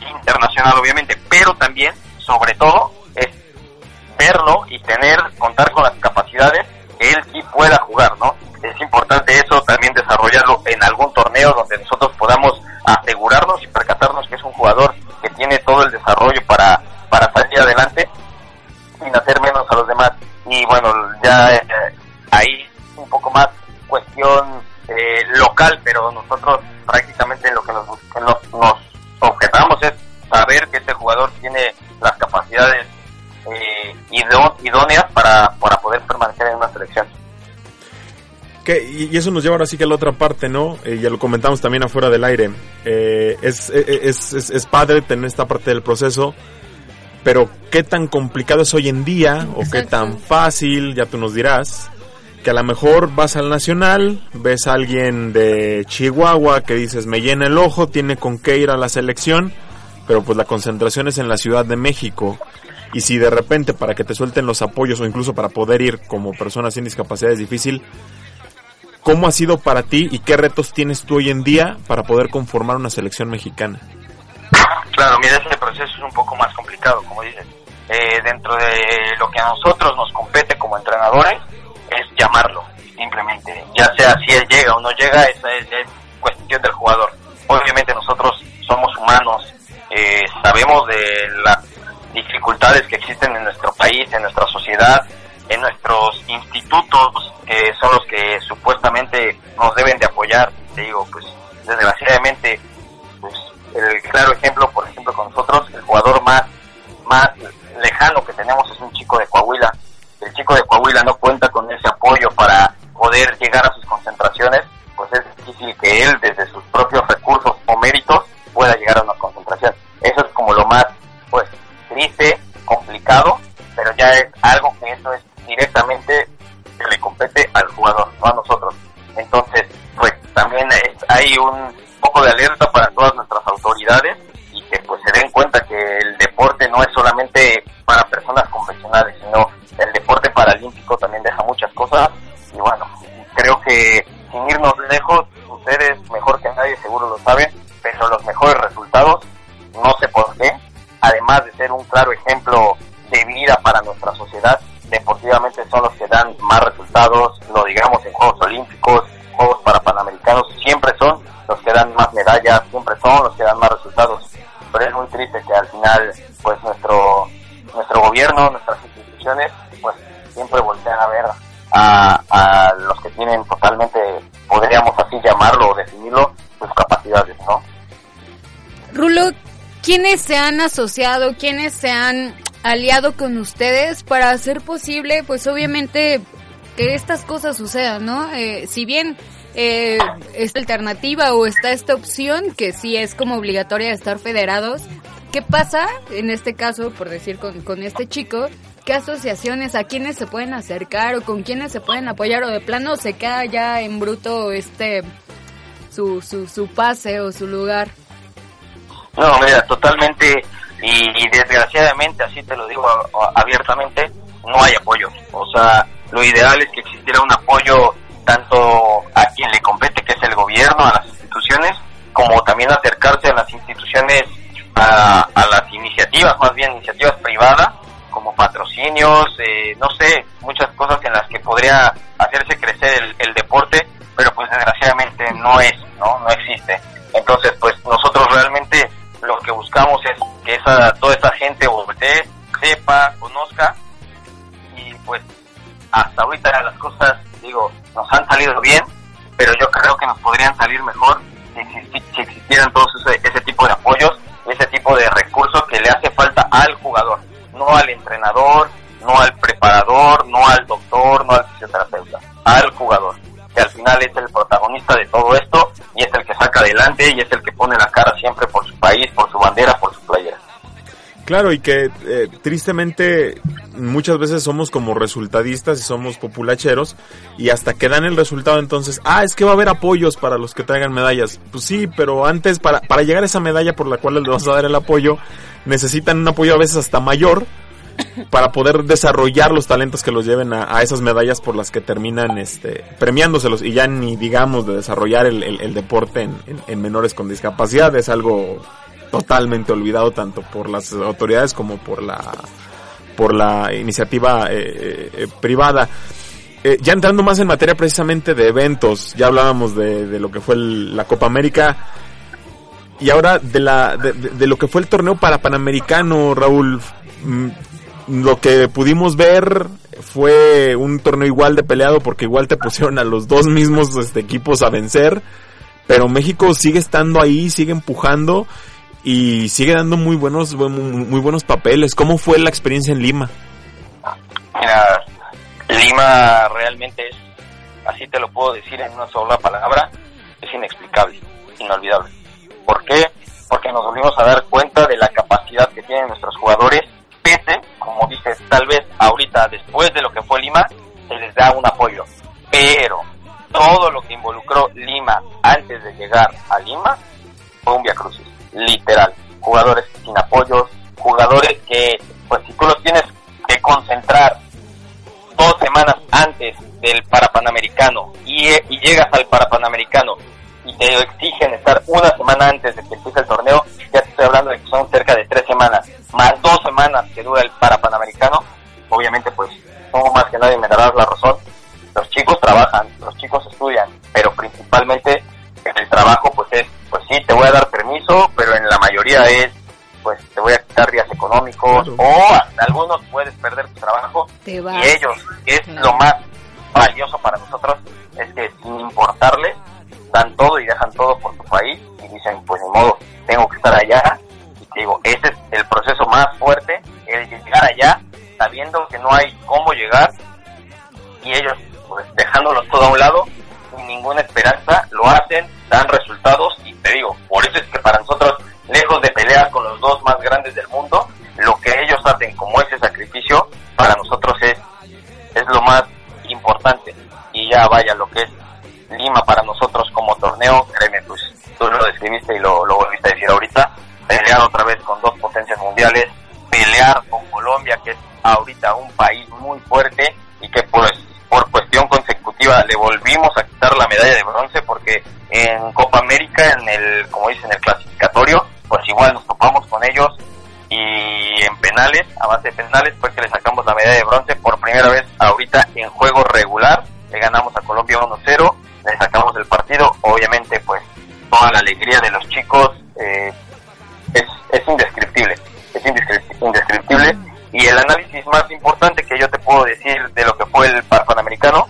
internacional, obviamente, pero también, sobre todo, es verlo y tener, contar con las capacidades que él sí pueda jugar, ¿no? Es importante eso también desarrollarlo en algún torneo donde nosotros podamos asegurarnos y percatarnos que es un jugador que tiene todo el desarrollo para, para salir adelante sin hacer menos a los demás. Y bueno, ya eh, ahí poco más cuestión eh, local, pero nosotros prácticamente lo que nos, lo- nos objetamos es saber que este jugador tiene las capacidades eh, idó- idóneas para, para poder permanecer en una selección.
Que- y eso nos lleva ahora sí que a la otra parte, ¿no? Eh, ya lo comentamos también afuera del aire. Eh, es, eh, es, es, es padre tener esta parte del proceso, pero qué tan complicado es hoy en día, o qué tan fácil, ya tú nos dirás, que a lo mejor vas al Nacional, ves a alguien de Chihuahua que dices, me llena el ojo, tiene con qué ir a la selección, pero pues la concentración es en la Ciudad de México. Y si de repente para que te suelten los apoyos o incluso para poder ir como persona sin discapacidad es difícil, ¿Cómo ha sido para ti y qué retos tienes tú hoy en día para poder conformar una selección mexicana?
Claro, mira, ese proceso es un poco más complicado, como dices. Eh, dentro de lo que a nosotros nos compete como entrenadores es llamarlo, simplemente. Ya sea si él llega o no llega, esa es, es cuestión del jugador. Obviamente nosotros somos humanos, eh, sabemos de las dificultades que existen en nuestro país, en nuestra sociedad, en nuestros institutos, que son los que supuestamente nos deben de apoyar. Te digo, pues desgraciadamente pues el claro ejemplo, por ejemplo, con nosotros, el jugador más, más lejano que tenemos es un chico de Coahuila. El chico de Coahuila no cuenta con ese apoyo para poder llegar a sus concentraciones, pues es difícil que él, desde sus propios recursos o méritos, pueda llegar a una concentración. Eso es como lo más, pues, triste, complicado, pero ya es algo que eso es directamente que le compete al jugador, no a nosotros. Entonces, pues también es- hay un poco de alerta para todas nuestras autoridades y que pues se den cuenta que el deporte no es solamente para personas convencionales, sino el deporte paralímpico también deja muchas cosas. Y bueno, creo que sin irnos lejos, ustedes mejor que nadie seguro lo saben, pero los mejores resultados, no sé por qué, además de ser un claro
¿quiénes se han asociado, quiénes se han aliado con ustedes para hacer posible, pues obviamente, que estas cosas sucedan, ¿no? Eh, si bien eh, esta alternativa o está esta opción, que sí es como obligatoria de estar federados, ¿qué pasa en este caso, por decir con, con este chico? ¿Qué asociaciones, a quiénes se pueden acercar o con quiénes se pueden apoyar o de plano se queda ya en bruto este su, su, su pase o su lugar?
No, mira, totalmente y, y desgraciadamente, así te lo digo abiertamente, no hay apoyo. O sea, lo ideal es que existiera un apoyo tanto a quien le compete, que es el gobierno, a las instituciones, como también acercarse a las instituciones, a, a las iniciativas, más bien iniciativas privadas, como patrocinios, eh, no sé, muchas cosas en las que podría hacerse crecer el, el deporte, pero pues desgraciadamente no es, ¿no? No existe. Entonces, pues nosotros realmente lo que buscamos es que esa, toda esa gente voltee, sepa, conozca y pues hasta ahorita las cosas, digo, nos han salido bien, pero yo creo que nos podrían salir mejor si, existi- si existieran todos ese, ese tipo de apoyos, ese tipo de recursos que le hace falta al jugador, no al entrenador, no al preparador, no al doctor, no al fisioterapeuta, al jugador, que al final es el protagonista de todo esto y es el que saca adelante y es el que pone la cara siempre por
Claro, y que eh, tristemente muchas veces somos como resultadistas y somos populacheros y hasta que dan el resultado entonces, ah, es que va a haber apoyos para los que traigan medallas. Pues sí, pero antes para, para llegar a esa medalla por la cual les vas a dar el apoyo, necesitan un apoyo a veces hasta mayor para poder desarrollar los talentos que los lleven a, a esas medallas por las que terminan este, premiándoselos y ya ni digamos de desarrollar el, el- deporte en- en menores con discapacidad es algo totalmente olvidado tanto por las autoridades como por la por la iniciativa eh, eh, privada. Eh, ya entrando más en materia precisamente de eventos, ya hablábamos de, lo que fue el- la Copa América y ahora de, la, de, de- de lo que fue el torneo para Panamericano, Raúl. Mm, Lo que pudimos ver fue un torneo igual de peleado porque igual te pusieron a los dos mismos este, equipos a vencer, pero México sigue estando ahí, sigue empujando y sigue dando muy buenos muy, muy buenos papeles. ¿Cómo fue la experiencia en Lima?
Mira, Lima realmente es, así te lo puedo decir en una sola palabra, es inexplicable, inolvidable. ¿Por qué? Porque nos volvimos a dar cuenta de la capacidad que tienen nuestros jugadores, pese, como dices, tal vez ahorita, después de lo que fue Lima, se les da un apoyo. Pero todo lo que involucró Lima antes de llegar a Lima fue un viacrucis, literal. Jugadores sin apoyos, jugadores que, pues si tú los tienes que concentrar dos semanas antes del Parapanamericano y, y llegas al Parapanamericano y te exigen estar una semana antes de que empiece el torneo, ya te estoy hablando de que son cerca de tres semanas, más dos semanas que dura el Parapanamericano, obviamente pues tú más que nadie me darás la razón, los chicos trabajan, los chicos estudian, pero principalmente el trabajo pues es, pues sí, te voy a dar permiso, pero en la mayoría es, pues te voy a quitar días económicos
Claro.
o hasta algunos puedes perder tu trabajo
Te vas.
y ellos, que es
Claro.
lo más valioso para nosotros, es que sin importarles, dan todo y dejan todo por tu país y dicen, pues ni modo, tengo que estar allá. Y te digo, ese es el proceso más fuerte, el llegar allá sabiendo que no hay cómo llegar y ellos, pues dejándolos todo a un lado, ninguna esperanza, lo hacen, dan resultados y te digo, por eso es que para nosotros, lejos de pelear con los dos más grandes del mundo, lo que ellos hacen como ese sacrificio, para nosotros es, es lo más importante. Y ya vaya, lo que es Lima para nosotros como torneo, créeme, pues tú lo describiste y lo, lo volviste a decir ahorita, pelear otra vez con dos potencias mundiales, pelear con Colombia, que es ahorita un país muy fuerte y que pues por cuestión consecutiva le volvimos a quitar la medalla de bronce porque en Copa América, en el, como dicen, en el clasificatorio, pues igual nos topamos con ellos y en penales, a base de penales, fue que le sacamos la medalla de bronce por primera vez ahorita en juego regular, le ganamos a Colombia 1-0, le sacamos el partido, obviamente pues toda la alegría de los chicos eh, es, es indescriptible, es indescriptible. Y el análisis más importante que yo te puedo decir de lo que fue el Panamericano,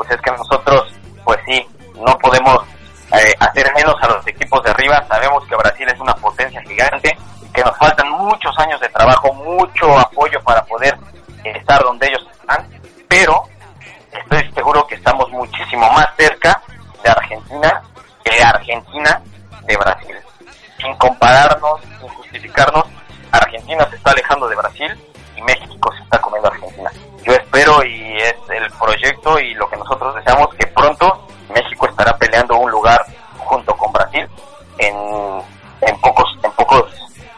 pues es que nosotros, pues sí, no podemos eh, hacer menos a los equipos de arriba. Sabemos que Brasil es una potencia gigante, que nos faltan muchos años de trabajo, mucho apoyo para poder estar donde ellos están, pero estoy seguro que estamos muchísimo más cerca de Argentina que Argentina de Brasil. Sin compararnos, sin justificarnos, Argentina se está alejando de Brasil y México se está comiendo a Argentina. Yo espero y es el proyecto y nosotros deseamos que pronto México estará peleando un lugar junto con Brasil en, en pocos en pocos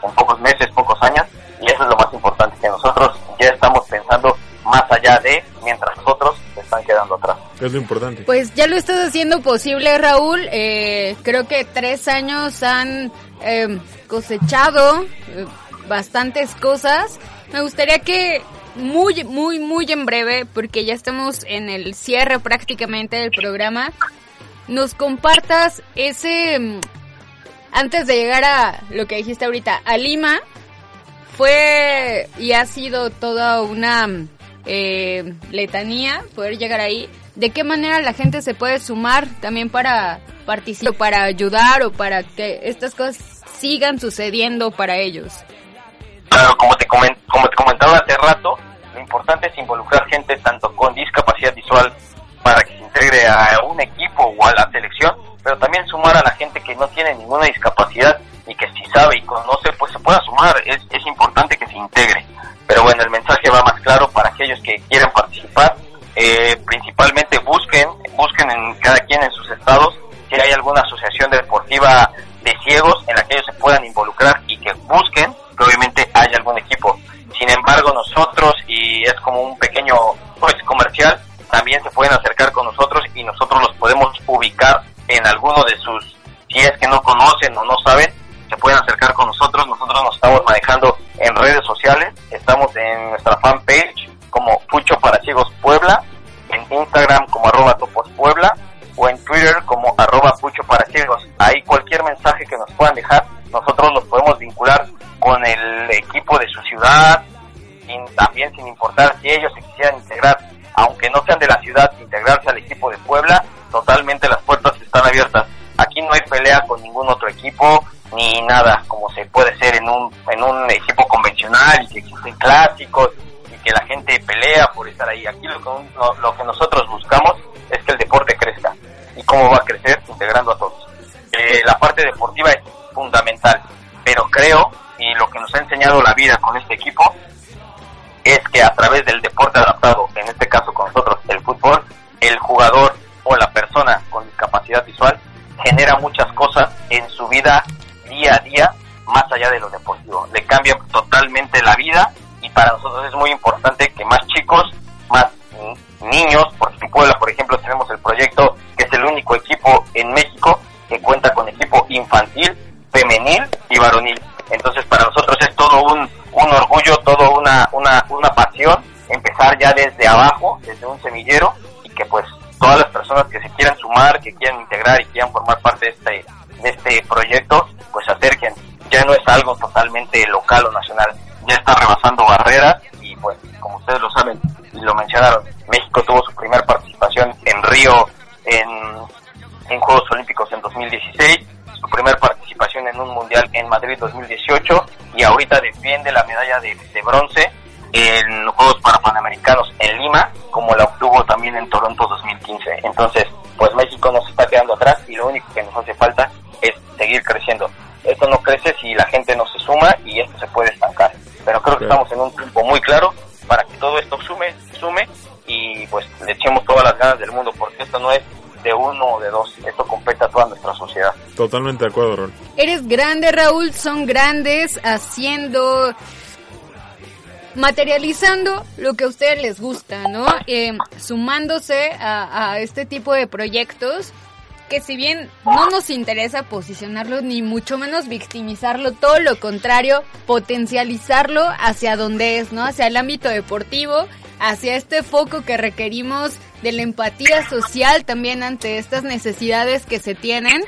en pocos meses, pocos años y eso es lo más importante que nosotros ya estamos pensando más allá de mientras nosotros se están quedando atrás.
Es lo importante.
Pues ya lo estás haciendo posible, Raúl. Eh, creo que tres años han eh, cosechado eh, bastantes cosas. Me gustaría que muy, muy, muy en breve, porque ya estamos en el cierre prácticamente del programa, nos compartas ese... mm, Antes de llegar a lo que dijiste ahorita, a Lima, fue y ha sido toda una mm, eh, letanía poder llegar ahí. ¿De qué manera la gente se puede sumar también para participar, para ayudar o para que estas cosas sigan sucediendo para ellos?
Claro, como te, comen- como te comentaba hace rato, lo importante es involucrar gente tanto con discapacidad visual para que se integre a un equipo o a la selección, pero también sumar a la gente que no tiene ninguna discapacidad y que si sabe y conoce, pues se pueda sumar. Es, es importante que se integre. Pero bueno, el mensaje va más claro para aquellos que quieren participar. Eh, principalmente busquen, busquen en cada quien en sus estados si hay alguna asociación deportiva de ciegos en la que ellos se puedan involucrar y que busquen que obviamente haya algún equipo. Sin embargo, nosotros, y es como un pequeño pues, comercial, también se pueden acercar con nosotros y nosotros los podemos ubicar en alguno de sus, si es que no conocen o no saben, se pueden acercar con nosotros. Nosotros nos estamos manejando en redes sociales, estamos en nuestra fanpage como Fucho para Ciegos Puebla, en Instagram como arroba Topos Puebla o en Twitter como arroba Fucho para Ciegos. Ahí cualquier mensaje que nos puedan dejar, nosotros los podemos vincular con el equipo de su ciudad, sin- también sin importar si ellos se quisieran integrar, aunque no sean de la ciudad, integrarse al equipo de Puebla, totalmente las puertas están abiertas. Aquí no hay pelea con ningún otro equipo ni nada, como se puede ser en un, en un equipo convencional y que existen clásicos y que la gente pelea por estar ahí. Aquí lo que, lo, lo que nosotros formar parte de este, de este proyecto, pues se acerquen. Ya no es algo totalmente local o nacional, ya está rebasando barreras y pues como ustedes lo saben y lo mencionaron, México tuvo su primera participación en Río en, en Juegos Olímpicos en 2016, su primera participación en un mundial en Madrid 2018 y ahorita defiende la medalla de, de bronce
Totalmente de acuerdo, Raúl.
Eres grande, Raúl, son grandes haciendo, materializando lo que a ustedes les gusta, ¿no? Eh, sumándose a, este tipo de proyectos que si bien no nos interesa posicionarlo ni mucho menos victimizarlo, todo lo contrario, potencializarlo hacia donde es, ¿no? Hacia el ámbito deportivo, hacia este foco que requerimos de la empatía social también ante estas necesidades que se tienen.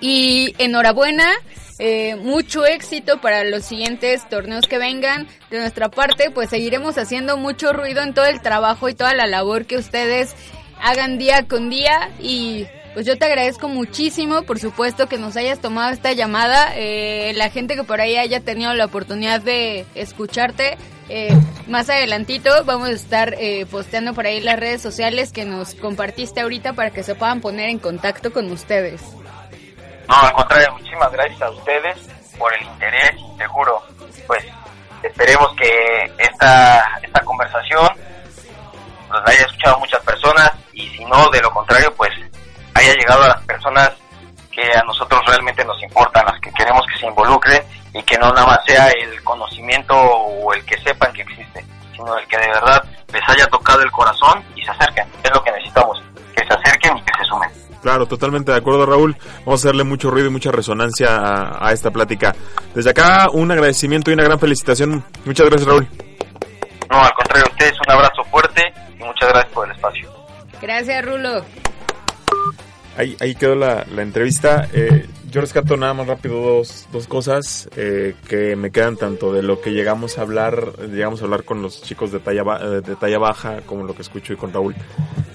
Y enhorabuena, eh, mucho éxito para los siguientes torneos que vengan. De nuestra parte, pues seguiremos haciendo mucho ruido en todo el trabajo y toda la labor que ustedes hagan día con día. Y pues yo te agradezco muchísimo, por supuesto, que nos hayas tomado esta llamada. Eh, la gente que por ahí haya tenido la oportunidad de escucharte. eh, más adelantito vamos a estar eh, posteando por ahí las redes sociales que nos compartiste ahorita para que se puedan poner en contacto con ustedes.
No, al contrario, muchísimas gracias a ustedes por el interés y seguro, pues esperemos que esta, esta conversación la haya escuchado muchas personas y si no, de lo contrario, pues haya llegado a las personas que a nosotros realmente nos importan, las que queremos que se involucren y que no nada más sea el conocimiento o el que sepan que existe, sino el que de verdad les haya tocado el corazón y se acerquen. Es lo que necesitamos, que se acerquen y que se sumen.
Claro, totalmente de acuerdo, Raúl. Vamos a hacerle mucho ruido y mucha resonancia a, a esta plática. Desde acá, un agradecimiento y una gran felicitación. Muchas gracias, Raúl.
No, al contrario, a ustedes un abrazo fuerte y muchas gracias por el espacio.
Gracias, Rulo.
Ahí, ahí quedó la, la entrevista. Eh, yo rescato nada más rápido dos, dos cosas eh, que me quedan tanto de lo que llegamos a hablar, llegamos a hablar con los chicos de talla, ba- eh, de talla baja, como lo que escucho y con Raúl.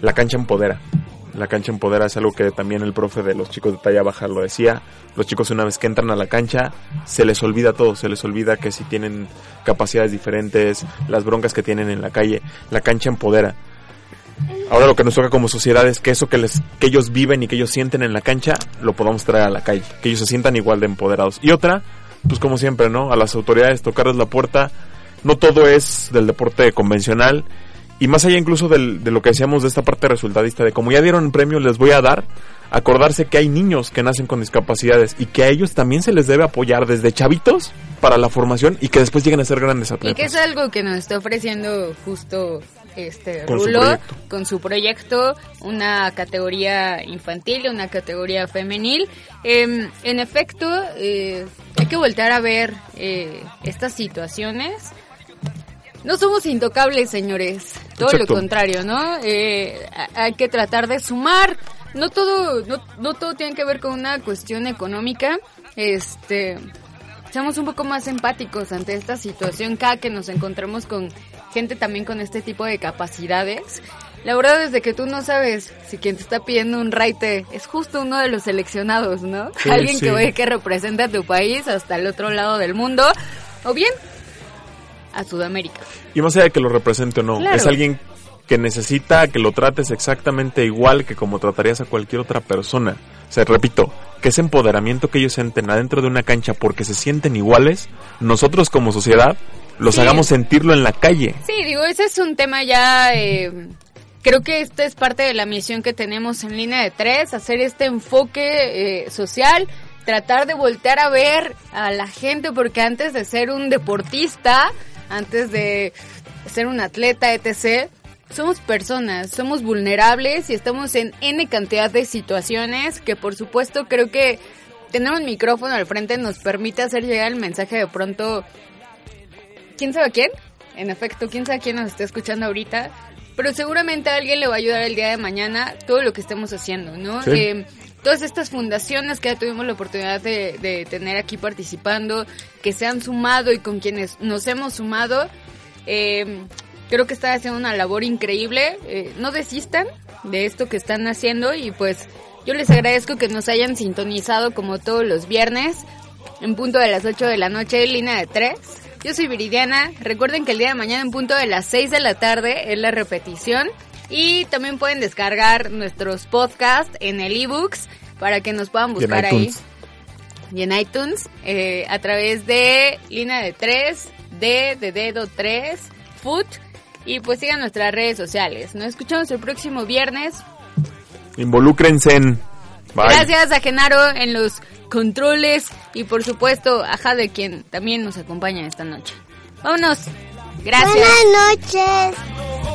La cancha empodera. La cancha empodera es algo que también el profe de los chicos de talla baja lo decía. Los chicos una vez que entran a la cancha se les olvida todo, se les olvida que si tienen capacidades diferentes, las broncas que tienen en la calle, la cancha empodera. Ahora lo que nos toca como sociedad es que eso que les que ellos viven y que ellos sienten en la cancha lo podamos traer a la calle, que ellos se sientan igual de empoderados. Y otra, pues como siempre, ¿no? A las autoridades tocarles la puerta. No todo es del deporte convencional y más allá incluso del- de lo que decíamos de esta parte resultadista de como ya dieron premio les voy a dar acordarse que hay niños que nacen con discapacidades y que a ellos también se les debe apoyar desde chavitos para la formación y que después lleguen a ser grandes
Y
atletas.
que es algo que nos está ofreciendo justo este,
Con su
Rulo
proyecto.
con su proyecto, una categoría infantil y una categoría femenil. Em, en efecto, eh, hay que voltear a ver eh, estas situaciones. No somos intocables, señores. Todo
Exacto.
lo contrario, ¿no? Eh, hay que tratar de sumar. No todo, no, no todo tiene que ver con una cuestión económica. Este, seamos un poco más empáticos ante esta situación cada que nos encontremos con gente también con este tipo de capacidades. La verdad es de que tú no sabes si quien te está pidiendo un raite es justo uno de los seleccionados, ¿no?
Sí,
Alguien
sí.
que ve que representa a tu país hasta el otro lado del mundo o bien a Sudamérica.
Y más allá de que lo represente o no,
Claro.
es alguien que necesita que lo trates exactamente igual que como tratarías a cualquier otra persona. O sea, repito, que ese empoderamiento que ellos sienten adentro de una cancha porque se sienten iguales, nosotros como sociedad los
Sí.
hagamos sentirlo en la calle.
Sí, digo, ese es un tema ya... eh, creo que esta es parte de la misión que tenemos en línea de tres, hacer este enfoque eh, social, tratar de voltear a ver a la gente, porque antes de ser un deportista, antes de ser un atleta, etc., somos personas, somos vulnerables y estamos en N cantidad de situaciones que por supuesto creo que tener un micrófono al frente nos permite hacer llegar el mensaje de pronto quién sabe a quién. En efecto, quién sabe a quién nos está escuchando ahorita. Pero seguramente a alguien le va a ayudar el día de mañana todo lo que estemos haciendo, ¿no?
Sí.
Eh, todas estas fundaciones que ya tuvimos la oportunidad de, de tener aquí participando, que se han sumado y con quienes nos hemos sumado, eh, creo que están haciendo una labor increíble. Eh, no desistan de esto que están haciendo y pues yo les agradezco que nos hayan sintonizado como todos los viernes en punto de las 8 de la noche, línea de 3. Yo soy Viridiana. Recuerden que el día de mañana en punto de las 6 de la tarde es la repetición. Y también pueden descargar nuestros podcasts en el ebooks para que nos puedan
Y en
buscar ahí.
iTunes.
Y en iTunes eh, a través de línea de 3, D de dedo 3, foot. Y pues sigan nuestras redes sociales. Nos escuchamos el próximo viernes.
Involúcrense en... Bye.
Gracias a Genaro en los controles y por supuesto a Jade quien también nos acompaña esta noche. Vámonos. Gracias.
Buenas noches.